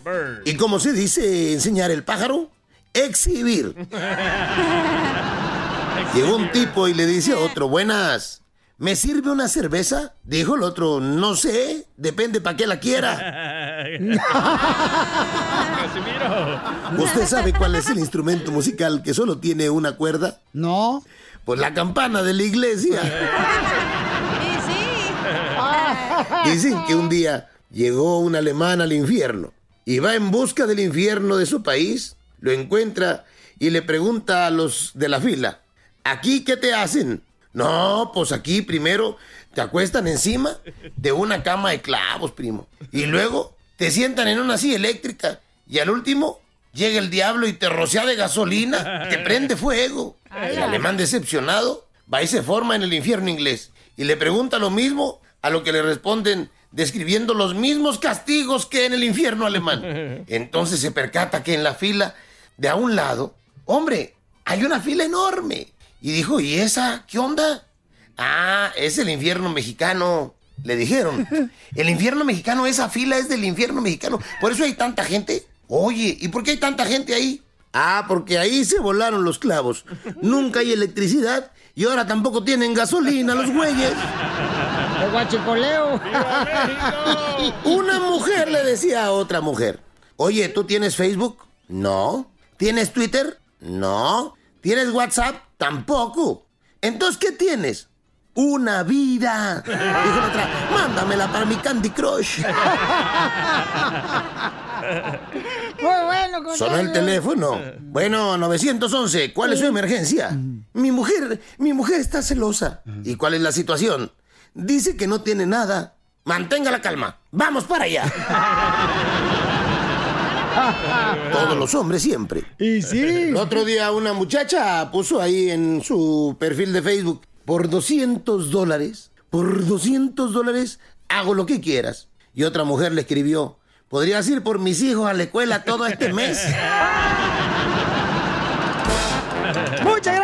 ¿Y cómo se dice enseñar el pájaro? Exhibir. Llegó un tipo y le dice a otro, buenas, ¿me sirve una cerveza? Dijo el otro, no sé, depende para qué la quiera. ¿Usted sabe cuál es el instrumento musical que solo tiene una cuerda? No. Pues la campana de la iglesia. Dicen que un día llegó un alemán al infierno y va en busca del infierno de su país, lo encuentra y le pregunta a los de la fila, ¿aquí qué te hacen? No, pues aquí primero te acuestan encima de una cama de clavos, primo. Y luego te sientan en una silla eléctrica. Y al último llega el diablo y te rocea de gasolina, te prende fuego. El alemán decepcionado va y se forma en el infierno inglés. Y le pregunta lo mismo a lo que le responden describiendo los mismos castigos que en el infierno alemán. Entonces se percata que en la fila de a un lado, hombre, hay una fila enorme. Y dijo, ¿y esa qué onda? Ah, es el infierno mexicano. Le dijeron, el infierno mexicano, esa fila es del infierno mexicano. Por eso hay tanta gente. Oye, ¿y por qué hay tanta gente ahí? Ah, porque ahí se volaron los clavos. Nunca hay electricidad y ahora tampoco tienen gasolina los güeyes. El guachicoleo. Una mujer le decía a otra mujer, oye, ¿tú tienes Facebook? No. ¿Tienes Twitter? No. ¿Tienes WhatsApp? Tampoco. Entonces, ¿qué tienes? Una vida. Dijo la otra, mándamela para mi Candy Crush. Muy bueno, Sonó el teléfono. Bueno, 911, ¿cuál es su emergencia? Mi mujer, mi mujer está celosa. ¿Y cuál es la situación? Dice que no tiene nada. Mantenga la calma. Vamos para allá. Todos los hombres siempre. Y sí. El otro día una muchacha puso ahí en su perfil de Facebook, por 200 dólares, por 200 dólares hago lo que quieras. Y otra mujer le escribió, ¿podrías ir por mis hijos a la escuela todo este mes? Muchas gracias,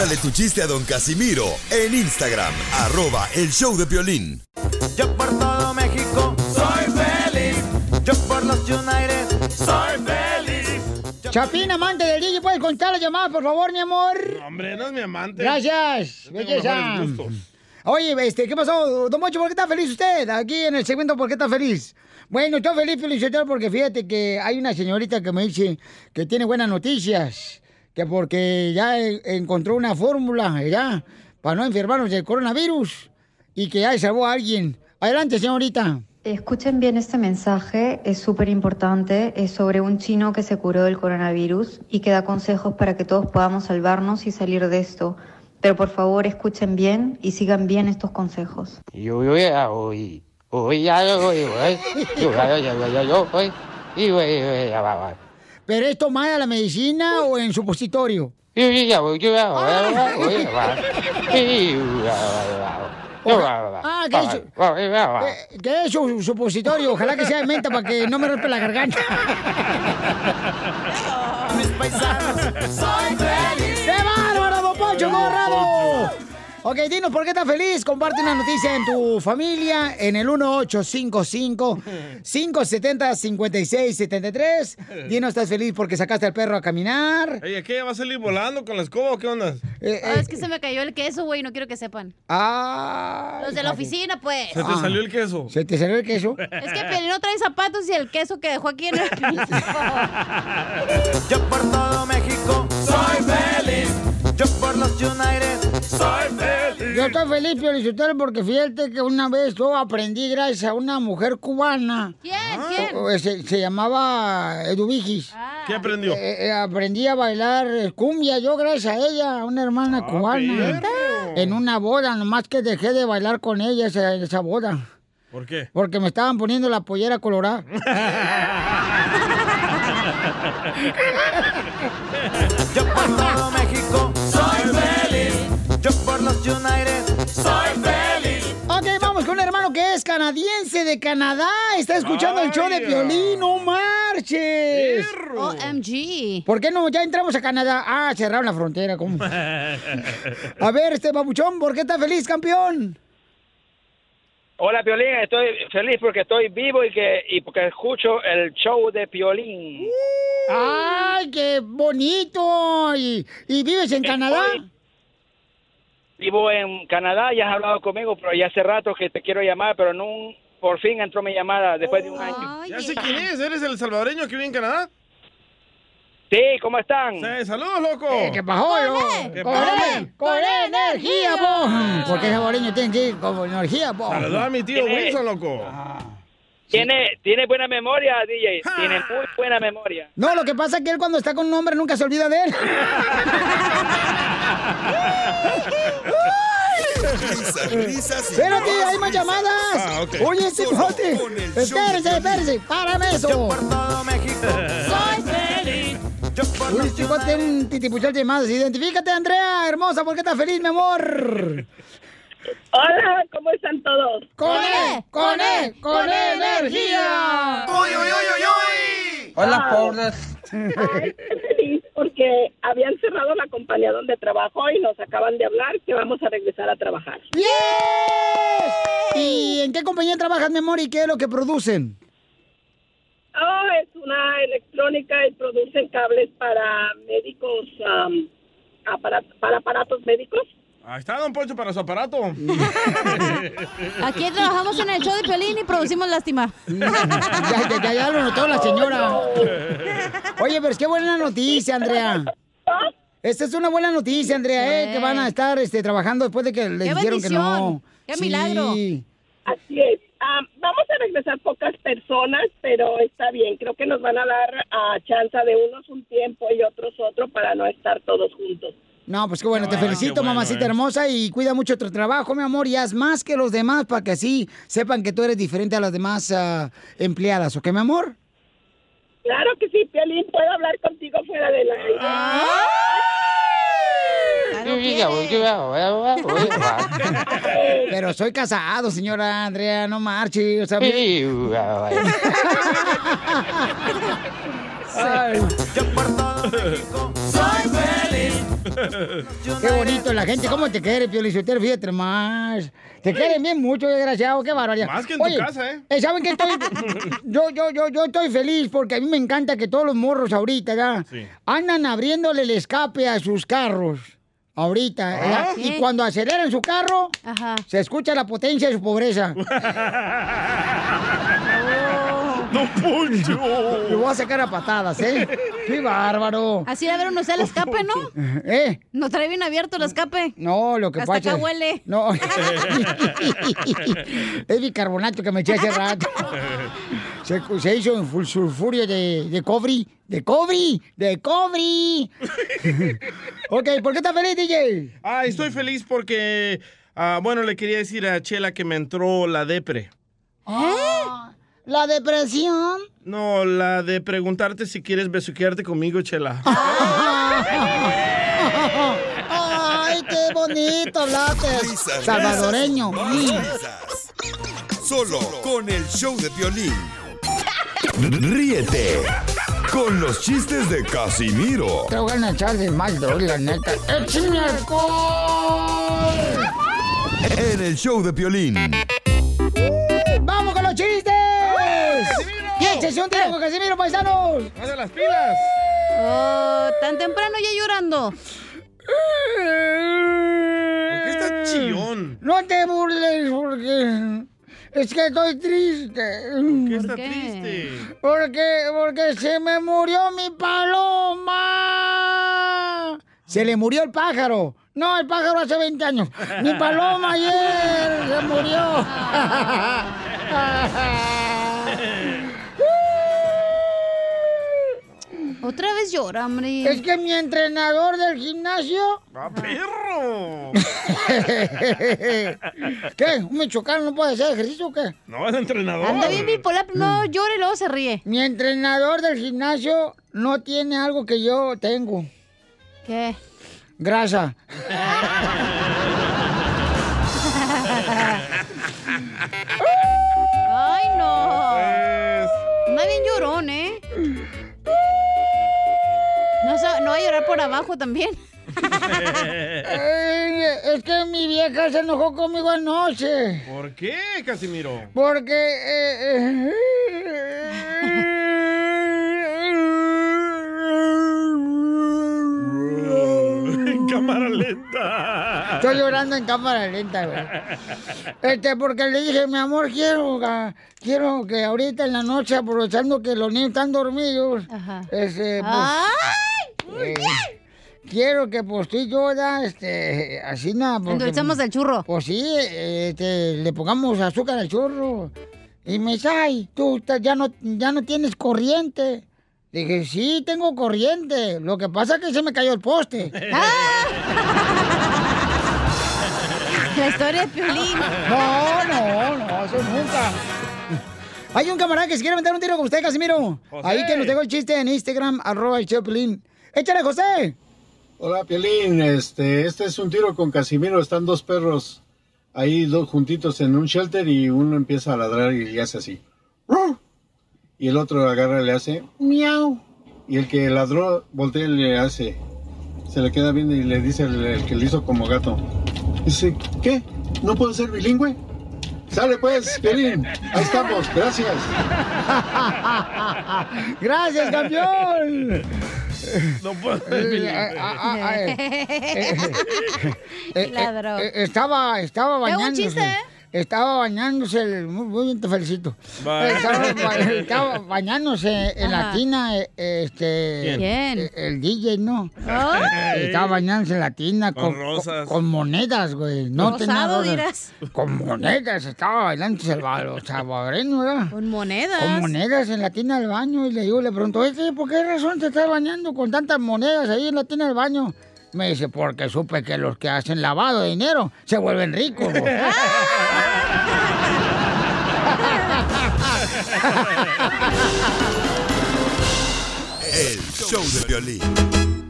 Mándale tu chiste a Don Casimiro en Instagram, arroba el show de violín. Yo por todo México soy feliz. Yo por los United soy feliz. Chapín, amante del DJ, ¿puedes contar la llamada, por favor, mi amor? Hombre, no es mi amante. Gracias, belleza. Oye, este, ¿qué pasó? Don Mocho, ¿por qué está feliz usted? Aquí en el segmento, ¿por qué está feliz? Bueno, estoy feliz, felicitado, porque fíjate que hay una señorita que me dice que tiene buenas noticias, que porque ya e- encontró una fórmula, ya, para no enfermarnos del coronavirus, y que ya salvó a alguien. Adelante, señorita. Escuchen bien este mensaje, es súper importante, es sobre un chino que se curó del coronavirus y que da consejos para que todos podamos salvarnos y salir de esto. Pero por favor escuchen bien y sigan bien estos consejos. Yo, yo, ya, oí. Oí, ya, yo, oí. Yo, ya, ya, ya, ya, yo, ¿Pero es tomada la medicina o en supositorio? Oja- Ah, ¿qué es? Eh, ¿Qué es su supositorio? Ojalá que sea de menta para que no me rompe la garganta. Soy feliz. ¡Qué bárbaro, don Poncho Corrado! Ok, dinos por qué estás feliz. Comparte una noticia en tu familia en el 1855-570-5673. Dinos, ¿estás feliz porque sacaste al perro a caminar? Ey, ¿qué? ¿Va a salir volando con la escoba o qué onda? Ah, es que se me cayó el queso, güey, no quiero que sepan. Ah. Los de la oficina, pues. ¿Se te salió el queso? ¿Se te salió el queso? Es que no trae zapatos y el queso que dejó aquí en el piso. Yo por todo México soy feliz. Yo por los United soy feliz. Yo estoy feliz, Piolichotero, porque fíjate que una vez yo aprendí gracias a una mujer cubana. ¿Quién? ¿Quién? O- o- Se, se llamaba Eduvigis. ¿Qué aprendió? Eh, eh, aprendí a bailar cumbia yo gracias a ella, una hermana cubana. En una boda, nomás que dejé de bailar con ella esa, esa boda. ¿Por qué? Porque me estaban poniendo la pollera colorada. Yo por Los United soy feliz. Ok, vamos con un hermano que es canadiense de Canadá. Está escuchando el show de Vaya. Piolín, no marches. OMG. ¿Por qué no? Ya entramos a Canadá. Ah, cerraron la frontera. ¿cómo? A ver, este babuchón, ¿por qué estás feliz, campeón? Hola, Piolín, estoy feliz porque estoy vivo y que y porque escucho el show de Piolín. ¡Ay, qué bonito! ¿Y, y vives en Canadá? Vivo en Canadá, ya has hablado conmigo, pero ya hace rato que te quiero llamar, pero no, por fin entró mi llamada después de un año. Ya sé quién es. ¿Eres el salvadoreño que vive en Canadá? Sí, ¿cómo están? Sí, saludos, loco. Eh, ¿Qué pasó, yo? ¿Qué ¡Con, pasó? con energía, po! Porque ese saboreño tiene que ir con energía, po. Saludos a mi tío Tiene- Wilson, loco. Tiene, tiene buena memoria, DJ. Tiene muy buena memoria. No, lo que pasa es que él cuando está con un hombre nunca se olvida de él. Risas, risas Espérate, hay más llamadas. Ah, ok. Oye, este show Espérese, espérese. Párame eso. Todo México soy feliz. Yo por Uy, este cuate un titipuchal de llamadas. Identifícate, Andrea, hermosa. ¿Por qué estás feliz, mi amor? Hola, ¿cómo están todos? ¡Con E! ¡Con E! ¡Con energía! ¡Uy, uy, uy, uy, uy! Hola, Ay. pobres. Ay, estoy feliz porque habían cerrado la compañía donde trabajo y nos acaban de hablar que vamos a regresar a trabajar. ¡Yes! ¿Y en qué compañía trabajas, mi amor, y qué es lo que producen? Oh, es una electrónica y producen cables para médicos, para aparatos médicos. Ahí está, don Poncho, para su aparato. Aquí trabajamos en el show de Piolín y producimos lástima. Ya, ya, ya, ya lo notó la señora. Oye, pero es qué buena noticia, Andrea. Esta es una buena noticia, Andrea, ¿eh? Que van a estar este, trabajando después de que le ¡Qué dijeron que no. ¡Qué Sí. milagro! Así es. Am, vamos a regresar pocas personas, pero está bien. Creo que nos van a dar a chance de unos un tiempo y otros otro para no estar todos juntos. No, pues qué bueno, te Ah, felicito, bueno, mamacita eh. hermosa, y cuida mucho tu trabajo, mi amor, y haz más que los demás para que así sepan que tú eres diferente a las demás ah, empleadas, ¿ok, mi amor? Claro que sí, Piolín, puedo hablar contigo fuera de la... Pero soy casado, señora Andrea, no marche, o sea, Ay. Qué bonito la gente, ¿cómo te quiere, Piolichotero? Fíjate más. Te quieren bien mucho, desgraciado, qué barbaridad. Más que en tu casa, ¿eh? ¿Saben qué estoy? Yo, yo, yo, yo estoy feliz porque a mí me encanta que todos los morros ahorita ya Sí. andan abriéndole el escape a sus carros. Ahorita, Ah. y cuando aceleran su carro, se escucha la potencia de su pobreza. ¡No, Poncho! Lo voy a sacar a patadas, ¿eh? ¡Qué bárbaro! Así de ver uno sea el escape, ¿no? ¿Eh? No trae bien abierto el escape. No, lo que Hasta pasa... acá huele. No. es bicarbonato que me eché hace rato. Se, se hizo en full sulfurio de, de cobre. ¡De cobre! ¡De cobre! ok, ¿por qué estás feliz, DJ? Ah, estoy feliz porque, ah, bueno, le quería decir a Chela que me entró la depre. Ah, ¿La depresión? No, la de preguntarte si quieres besuquearte conmigo, Chela. ¡Ay, qué bonito! hablaste. Risas, Salvadoreño. risas. Solo con el show de violín. Ríete con los chistes de Casimiro Te voy a echar de mal, droga, la neta. ¡Échame alcohol! en el show de violín. Échese un tiro con Casimiro, paisanos! ¡Hace las pilas! Oh, tan temprano ya llorando. ¿Por qué estás chillón? No te burles porque es que estoy triste. ¿Por qué está triste? Porque, porque se me murió mi paloma. Se le murió el pájaro. No, el pájaro hace 20 años. Mi paloma ayer se murió. Otra vez llora, hombre. Es que mi entrenador del gimnasio. ¡Ah, perro! ¿Qué? ¿Un michoacano no puede hacer ejercicio o qué? No, es entrenador. Anda bien bipolar, primero llora y luego se ríe. Mi entrenador del gimnasio no tiene algo que yo tengo. ¿Qué? Grasa. Ay, no. Pues. Anda bien llorón, ¿eh? No, no va a llorar por abajo también. Es que mi vieja se enojó conmigo anoche. ¿Por qué, Casimiro? Porque... eh, En cámara lenta. Estoy llorando en cámara lenta, güey. Este, porque le dije, mi amor, quiero, ah, quiero que ahorita en la noche, aprovechando que los niños están dormidos, este, pues, eh, quiero que pues tú y yo, da, este, así nada. porque- Endulzamos el churro. Pues sí, este, le pongamos azúcar al churro. Y me dice, ay, tú ya no, ya no tienes corriente. Dije, sí, tengo corriente. Lo que pasa es que se me cayó el poste. La historia de Piolín. No, no, no, eso nunca. Hay un camarada que se quiere meter un tiro con usted, Casimiro. José. Ahí que nos dejó el chiste en Instagram, arroba el Choplin. Échale, José. Hola, Piolín. Este, este es un tiro con Casimiro. Están dos perros ahí dos juntitos en un shelter y uno empieza a ladrar y le hace así. Y el otro agarra y le hace miau. Y el que ladró voltea y le hace. Se le queda viendo y le dice el, el que le hizo como gato. Dice, ¿qué? ¿No puedo ser bilingüe? Sale pues, Piolín. Ahí estamos. Gracias. Gracias, campeón. No puedo eh, eh, estaba, estaba bañándose. chiste, ¿eh? Estaba bañándose, el- muy, muy bien, te felicito. Bye. Estaba, ba- estaba bañándose en la tina, este... ¿Quién? El DJ, ¿no? Ay. Estaba bañándose en la tina Con con, rosas. con monedas, güey. No tenía Rosado, dirás. Con monedas, estaba bailando el salvadoreño, ¿verdad? Con monedas. Con monedas en la tina del baño. Y le digo, le pregunto, ¿por qué razón te estás bañando con tantas monedas ahí en la tina del baño? Me dice, porque supe que los que hacen lavado de dinero se vuelven ricos. güey". El show de violín.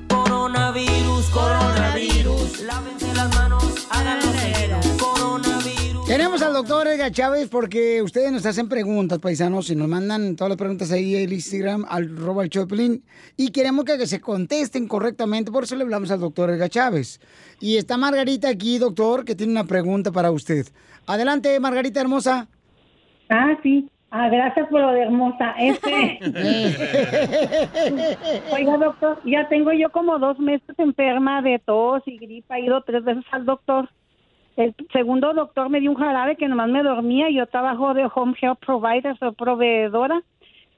Coronavirus, coronavirus. Lávense las manos, háganlo cero. Coronavirus. Tenemos al doctor Edgar Chávez porque ustedes nos hacen preguntas, paisanos, y nos mandan todas las preguntas ahí en Instagram, al Robert Choplin, y queremos que, que se contesten correctamente, por eso le hablamos al doctor Edgar Chávez. Y está Margarita aquí, doctor, que tiene una pregunta para usted. Adelante, Margarita hermosa. Ah, sí. Ah, gracias por lo de hermosa. Este. Oiga, doctor, ya tengo yo como dos meses enferma de tos y gripa. He ido tres veces al doctor. El segundo doctor me dio un jarabe que nomás me dormía. Yo trabajo de home health provider, soy proveedora.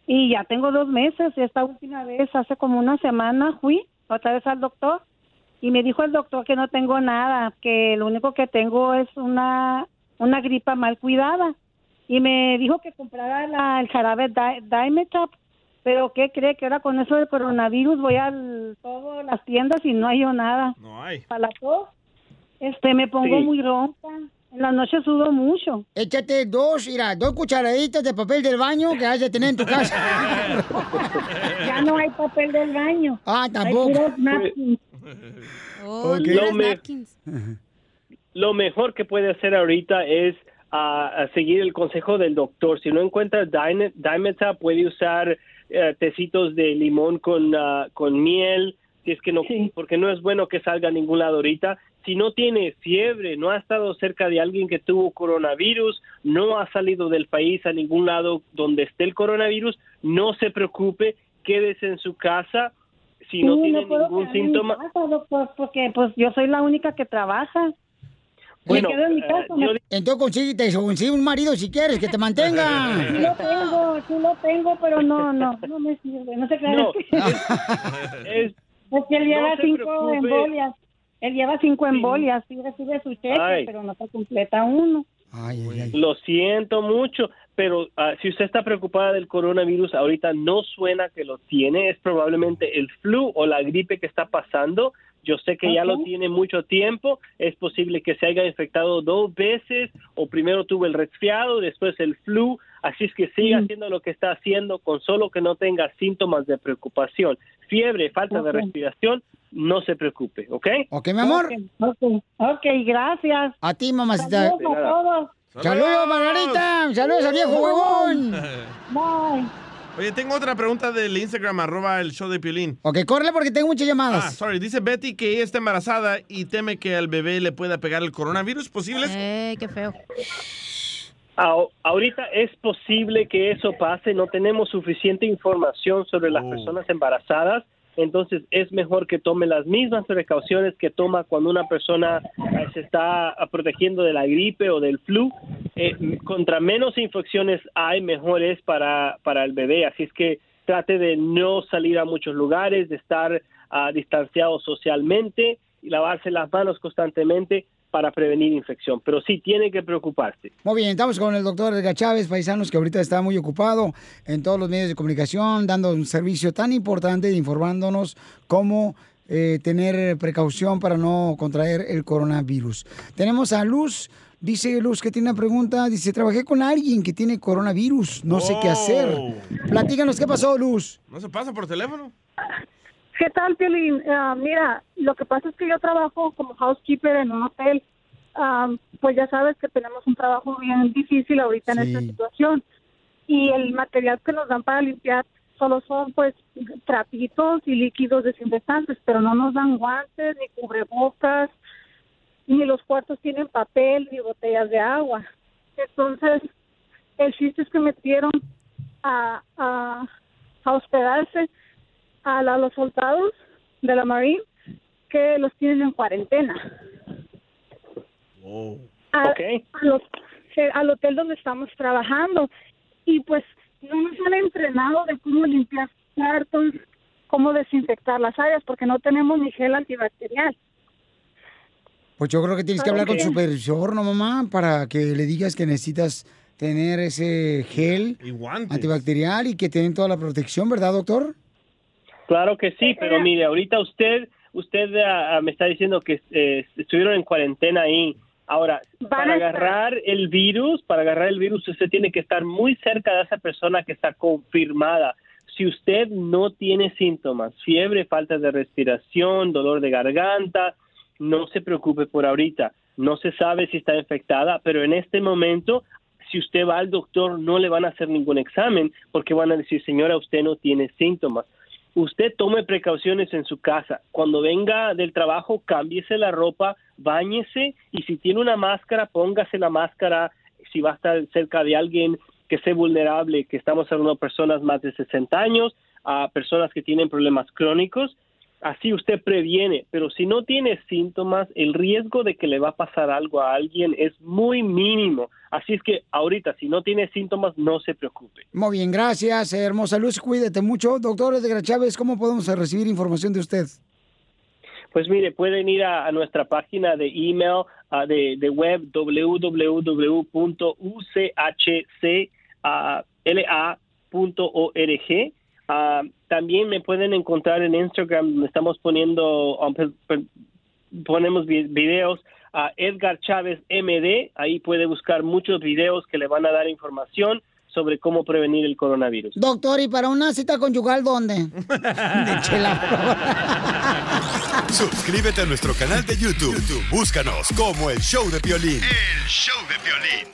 Y ya tengo dos meses. Esta última vez, hace como una semana, fui otra vez al doctor. Y me dijo el doctor que no tengo nada, que lo único que tengo es una, una gripa mal cuidada y me dijo que comprara la- el jarabe Di- Dimetap. Pero ¿qué cree? Que ahora con eso del coronavirus voy a todas las tiendas y no hay yo nada. No hay. Para la tos, este, me pongo Sí. muy ronca. En la noche sudo mucho. Échate dos, mira, dos cucharaditas de papel del baño que has de tener en tu casa. Ya no hay papel del baño. Ah, Hay tampoco. puros napkins. Oh, Ok. puras No me- napkins. Lo mejor que puede hacer ahorita es ah, ah, seguir el consejo del doctor. Si no encuentra Dymeta, puede usar eh, tecitos de limón con, ah, con miel, si es que no, porque no es bueno que salga a ningún lado ahorita. Si no tiene fiebre, no ha estado cerca de alguien que tuvo coronavirus, no ha salido del país a ningún lado donde esté el coronavirus, no se preocupe, quédese en su casa. Si no tiene puedo ningún síntoma, casa, doctor, porque pues yo soy la única que trabaja. Bueno, me quedo en mi eh, casa. yo- Entonces consíguete, consigue un marido si quieres, que te mantenga. Sí lo tengo, sí lo tengo, pero no, no, no me sirve. No se crean. No, es, que él lleva no cinco preocupe. embolias. Él lleva cinco embolias, sí recibe su cheque, Ay. pero no se completa uno. Lo siento mucho, pero ah, si usted está preocupada del coronavirus, ahorita no suena que lo tiene, es probablemente el flu o la gripe que está pasando. Yo sé que ya lo tiene mucho tiempo, es posible que se haya infectado dos veces o primero tuvo el resfriado, después el flu, así es que siga haciendo lo que está haciendo con solo que no tenga síntomas de preocupación, fiebre, falta de respiración, no se preocupe, ¿ok? Ok, mi amor. Ok, ok, gracias. A ti, mamacita. Saludos a todos. Saludos, Margarita. Saludos al viejo huevón. Bye. Oye, tengo otra pregunta del Instagram, arroba el show de Piolín. Ok, córrele porque tengo muchas Ah, llamadas. sorry. Dice Betty que ella está embarazada y teme que al bebé le pueda pegar el coronavirus. ¿Posible? Eh, qué feo. Ahorita es posible que eso pase, no tenemos suficiente información sobre las personas embarazadas, entonces es mejor que tome las mismas precauciones que toma cuando una persona eh, se está ah, protegiendo de la gripe o del flu. Eh, contra menos infecciones hay, mejor es para, para el bebé, así es que trate de no salir a muchos lugares, de estar ah, distanciado socialmente y lavarse las manos constantemente para prevenir infección, pero sí tiene que preocuparse. Muy bien, estamos con el doctor Edgar Chávez, paisanos, que ahorita está muy ocupado en todos los medios de comunicación, dando un servicio tan importante, informándonos cómo eh, tener precaución para no contraer el coronavirus. Tenemos a Luz, dice Luz que tiene una pregunta, dice, trabajé con alguien que tiene coronavirus, no sé qué hacer. Oh. Platícanos, ¿qué pasó, Luz? ¿No se pasa por teléfono? ¿Qué tal, Piolín? Ah, mira, lo que pasa es que yo trabajo como housekeeper en un hotel. Ah, pues ya sabes que tenemos un trabajo bien difícil ahorita en esta situación. Y el material que nos dan para limpiar solo son pues trapitos y líquidos desinfectantes, pero no nos dan guantes, ni cubrebocas, ni los cuartos tienen papel, ni botellas de agua. Entonces, el chiste es que metieron a, a, a hospedarse a, la- los soldados de la Marine que los tienen en cuarentena. A- a los- eh, al hotel donde estamos trabajando. Y pues no nos han entrenado de cómo limpiar cuartos, cómo desinfectar las áreas, porque no tenemos ni gel antibacterial. Pues yo creo que tienes que hablar con tu supervisor, ¿no, mamá? Para que le digas que necesitas tener ese gel antibacterial y que tienen toda la protección, ¿verdad, doctor? Claro que sí, pero mire, ahorita usted usted ah, ah, me está diciendo que eh, estuvieron en cuarentena ahí. Ahora, para agarrar el virus, para agarrar el virus, usted tiene que estar muy cerca de esa persona que está confirmada. Si usted no tiene síntomas, fiebre, falta de respiración, dolor de garganta, no se preocupe por ahorita. No se sabe si está infectada, pero en este momento, si usted va al doctor, no le van a hacer ningún examen porque van a decir, señora, usted no tiene síntomas. Usted tome precauciones en su casa. Cuando venga del trabajo, cámbiese la ropa, báñese y si tiene una máscara, póngase la máscara. Si va a estar cerca de alguien que sea vulnerable, que estamos hablando de personas más de 60 años, a personas que tienen problemas crónicos, así usted previene, pero si no tiene síntomas, el riesgo de que le va a pasar algo a alguien es muy mínimo. Así es que ahorita, si no tiene síntomas, no se preocupe. Muy bien, gracias, hermosa Luz, cuídate mucho. Doctor Edgar Chávez, ¿cómo podemos recibir información de usted? Pues mire, pueden ir a, a nuestra página de email, ah, de, de web www.uchcla.org. Ah, también me pueden encontrar en Instagram, donde estamos poniendo, um, ponemos vi- videos a Edgar Chávez MD, ahí puede buscar muchos videos que le van a dar información sobre cómo prevenir el coronavirus. Doctor, ¿y para una cita conyugal dónde? De chela. Suscríbete a nuestro canal de YouTube. YouTube, Búscanos como El Show de Piolín. El show de violín.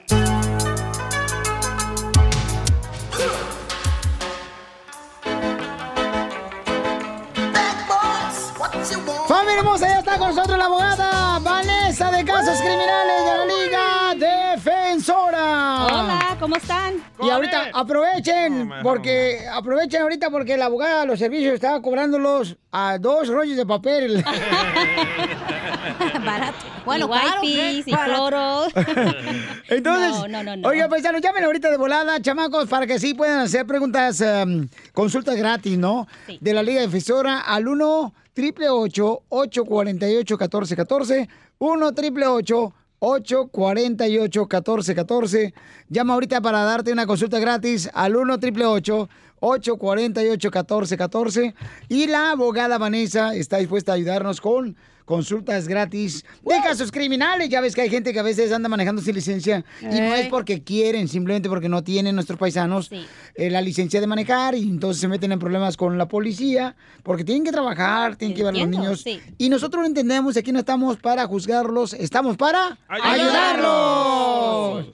Con nosotros la abogada Vanessa de Casos Criminales de la Liga Defensora. Hola, ¿cómo están? Y ahorita aprovechen, porque aprovechen ahorita porque la abogada los servicios estaba cobrándolos a dos rollos de papel. Barato. Bueno, y wipes, y cloro. Entonces, No, no, no, no. oiga, paisanos, llamen ahorita de volada, chamacos, para que sí puedan hacer preguntas, em, consultas gratis, ¿no? De la Liga Defensora al 1 888 848 1414 1 888 848 1414 Llama ahorita para darte una consulta gratis al 1 888 848 1414 Y la abogada Vanessa está dispuesta a ayudarnos con consultas gratis de casos criminales. Ya ves que hay gente que a veces anda manejando sin licencia y no es Ey. porque quieren, simplemente porque no tienen nuestros paisanos eh, la licencia de manejar y entonces se meten en problemas con la policía porque tienen que trabajar, tienen que llevar a los niños. sí. Y nosotros lo entendemos, aquí no estamos para juzgarlos, estamos para Ayudarlos. ayudarlos.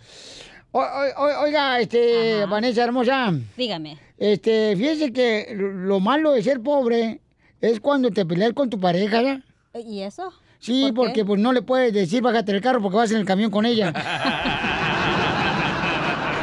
O- o- o- oiga, este, Vanessa hermosa. Dígame. Este, fíjese que lo malo de ser pobre es cuando te peleas con tu pareja, ¿ya? ¿Y eso? Sí, porque pues no le puedes decir bájate del carro porque vas en el camión con ella.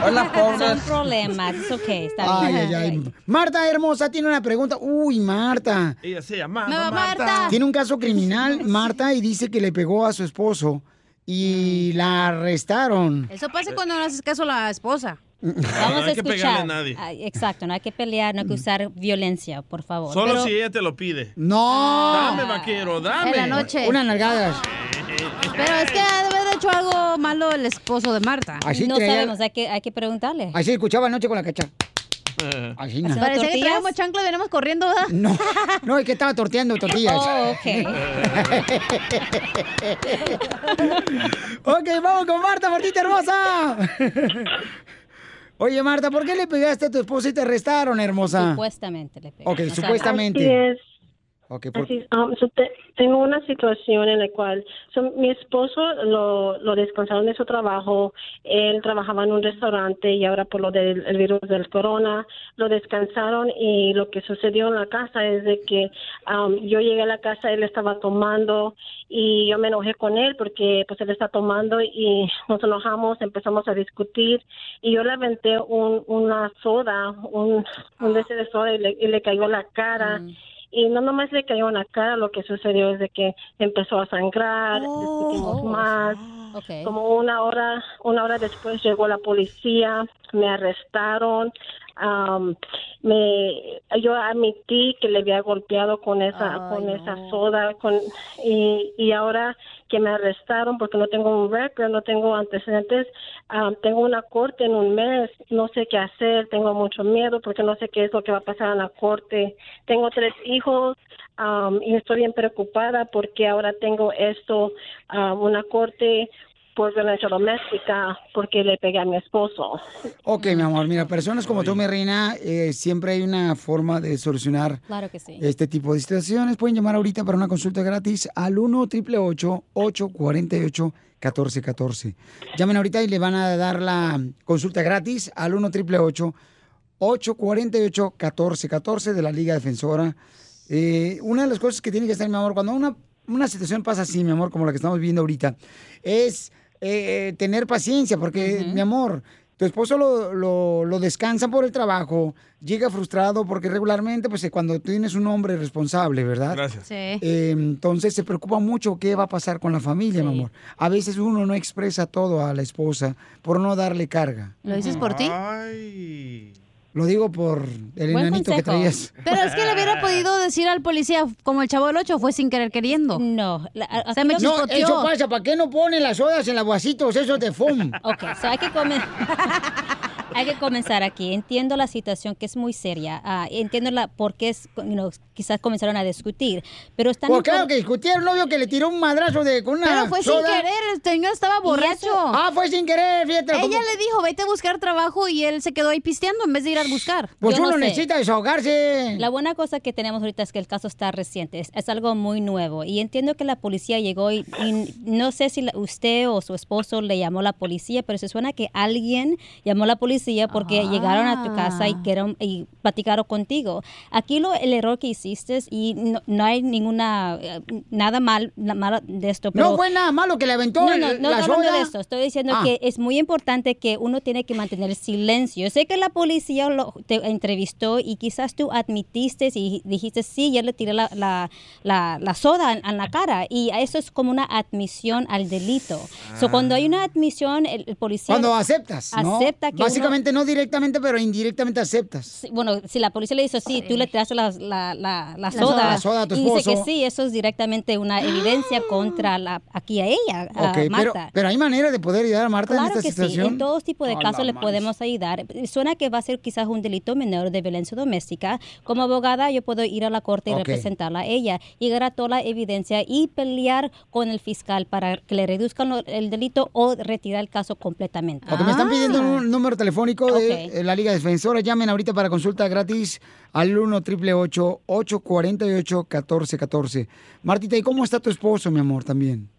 Hola, Son problemas, es ok, está Ay, bien. ay, ay. Marta hermosa tiene una pregunta. Uy, Marta. Ella se llama va Marta. Marta. Tiene un caso criminal, Marta, y dice que le pegó a su esposo y la arrestaron. Eso pasa cuando no haces caso a la esposa. Vamos No a hay que pegarle a nadie. Ay, exacto, no hay que pelear, no hay que usar violencia, por favor. Solo Pero- si ella te lo pide. No. Dame, vaquero, dame. En la noche. Unas nalgadas. Pero es que ha de haber hecho algo malo el esposo de Marta. Así no traía- sabemos, hay que, hay que preguntarle. Así escuchaba anoche con la cacha. Así no. Parecía que traíamos chancla y venimos corriendo, ¿verdad? No, no, es que estaba torteando tortillas. Oh, ok. ok, vamos con Marta, Martita hermosa. Oye, Marta, ¿por qué le pegaste a tu esposo y te arrestaron, hermosa? Supuestamente le pegó. Ok, supuestamente. Así es. Ok, por- Así, um, so te- tengo una situación en la cual so, mi esposo lo, lo descansaron de su trabajo, él trabajaba en un restaurante y ahora por lo del el virus del corona lo descansaron y lo que sucedió en la casa es de que um, yo llegué a la casa, él estaba tomando y yo me enojé con él porque pues él está tomando y nos enojamos, empezamos a discutir y yo le aventé un, una soda, un, un de de soda y le, y le cayó en la cara y no nomás le cayó en la cara, lo que sucedió es de que empezó a sangrar, discutimos más. Ok. Como una hora, una hora después llegó la policía, me arrestaron, am, me, yo admití que le había golpeado con esa, con esa soda, con y, y ahora que me arrestaron porque no tengo un récord, no tengo antecedentes, am, tengo una corte en un mes, no sé qué hacer, tengo mucho miedo porque no sé qué es lo que va a pasar en la corte. Tengo tres hijos am, y estoy bien preocupada porque ahora tengo esto, am, una corte por violencia doméstica porque le pegué a mi esposo. Ok, mi amor, mira, personas como tú, mi reina, eh, siempre hay una forma de solucionar Claro que sí. este tipo de situaciones. Pueden llamar ahorita para una consulta gratis al 1 888 848 1414 Llamen ahorita y le van a dar la consulta gratis al 1 888 848 1414 de la Liga Defensora. Eh, una de las cosas que tiene que hacer, mi amor, cuando una, una situación pasa así, mi amor, como la que estamos viendo ahorita, es eh, tener paciencia, porque, mi amor, tu esposo lo, lo, lo descansa por el trabajo, llega frustrado porque regularmente, pues eh, cuando tienes un hombre responsable, ¿verdad? Gracias. Sí. Eh, entonces se preocupa mucho qué va a pasar con la familia, mi amor. A veces uno no expresa todo a la esposa por no darle carga. ¿Lo dices por ti? Ay. Lo digo por el Buen enanito que consejo. traías. Pero es que le hubiera podido decir al policía, como el chavo del 8, fue sin querer queriendo. No. Se me No, chispoteó. eso pasa, ¿para qué no ponen las sodas en los vasitos esos de foam? Ok, so hay que comer. Hay que comenzar aquí. Entiendo la situación que es muy seria. Ah, entiendo la por qué es, you know, quizás comenzaron a discutir. Pero están Pues claro que discutieron, novio que le tiró un madrazo de con una Pero fue sin soda. querer, el señor estaba borracho. Ah, fue sin querer, fíjate. Ella como- le dijo, vete a buscar trabajo y él se quedó ahí pisteando en vez de ir a buscar. Pues Yo no uno sé. necesita desahogarse. La buena cosa que tenemos ahorita es que el caso está reciente, es, es algo muy nuevo y entiendo que la policía llegó y, y no sé si la- usted o su esposo le llamó a la policía, pero se suena que alguien llamó a la policía porque llegaron a tu casa y, quedaron, y platicaron contigo. Aquí lo, el error que hiciste y no, no hay ninguna, eh, nada mal, malo de esto. Pero no fue nada malo que le aventó no, no, no la hablando soda. de eso. Estoy diciendo Ah. que es muy importante que uno tiene que mantener silencio. Yo sé que la policía lo, te entrevistó y quizás tú admitiste y dijiste, sí, yo le tiré la, la, la, la soda en, en la cara. Y eso es como una admisión al delito. So, cuando hay una admisión, el, el policía... Cuando aceptas, ¿no? Acepta que Básicamente no directamente, pero indirectamente aceptas. uno- bueno, si la policía le dice, sí, tú le tiraste la, la, la, la soda, soda. La soda a tu y dice que sí, eso es directamente una evidencia contra la, aquí a ella, a Ok, pero, Marta. pero hay manera de poder ayudar a Marta Claro en esta que situación. sí, en todos tipos de casos le más. podemos ayudar. Suena que va a ser quizás un delito menor de violencia doméstica. Como abogada yo puedo ir a la corte y Ok. representarla a ella, llegar a toda la evidencia y pelear con el fiscal para que le reduzcan lo- el delito o retirar el caso completamente. Porque me están pidiendo Ah. un número telefónico de Ok. eh, la Liga Defensora. Llamen ahorita para consulta gratis al 1 888 848 1414 Martita, ¿y cómo está tu esposo, mi amor, también?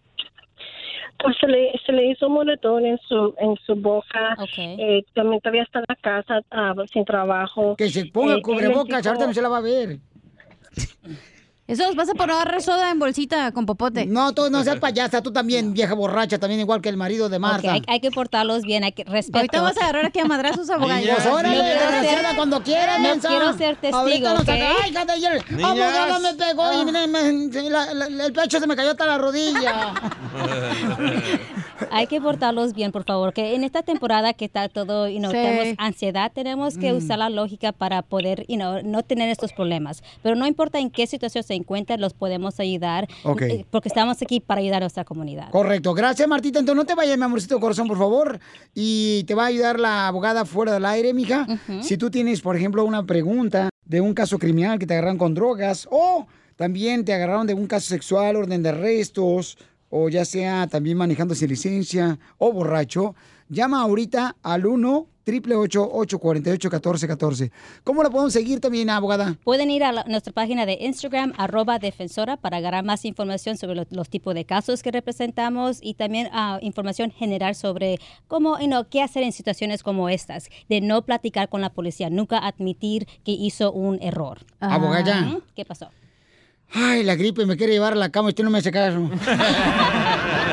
Pues se le, se le hizo un moretón en su, en su boca. Eh, también todavía está en la casa ah, sin trabajo. Que se ponga Eh, cubrebocas, ahorita no se la va a ver. Eso vas a poner soda en bolsita con popote. No, tú no seas payasa, tú también, vieja borracha, también igual que el marido de Marta. hay, hay que portarlos bien, hay que respeto. Ahorita vas a agarrar aquí a madrazos, abogada. Pues órale, No quiero ser- desgraciada, cuando quieras, no mensa. quiero ser testigo, Ahorita nos saca- Ay, Niñas. abogada me pegó y mira, me- la- la- el pecho se me cayó hasta la rodilla. Hay que portarlos bien, por favor, que en esta temporada que está todo, you know, Sí. tenemos ansiedad, tenemos que Mm. usar la lógica para poder, you know, no tener estos problemas. Pero no importa en qué situación se encuentren, los podemos ayudar, eh, porque estamos aquí para ayudar a nuestra comunidad. Correcto, gracias Martita. Entonces no te vayas, mi amorcito corazón, por favor. Y te va a ayudar la abogada fuera del aire, mija. Si tú tienes, por ejemplo, una pregunta de un caso criminal que te agarraron con drogas o también te agarraron de un caso sexual, orden de arrestos, o ya sea también manejando sin licencia o borracho, llama ahorita al 1 888 848 1414 ¿Cómo la podemos seguir también, abogada? Pueden ir a la- nuestra página de Instagram, arroba defensora, para agarrar más información sobre lo- los tipos de casos que representamos y también ah, información general sobre cómo, you know, qué hacer en situaciones como estas, de no platicar con la policía, nunca admitir que hizo un error. Abogada. Ujú. ¿Qué pasó? Ay, la gripe me quiere llevar a la cama y usted no me hace caso.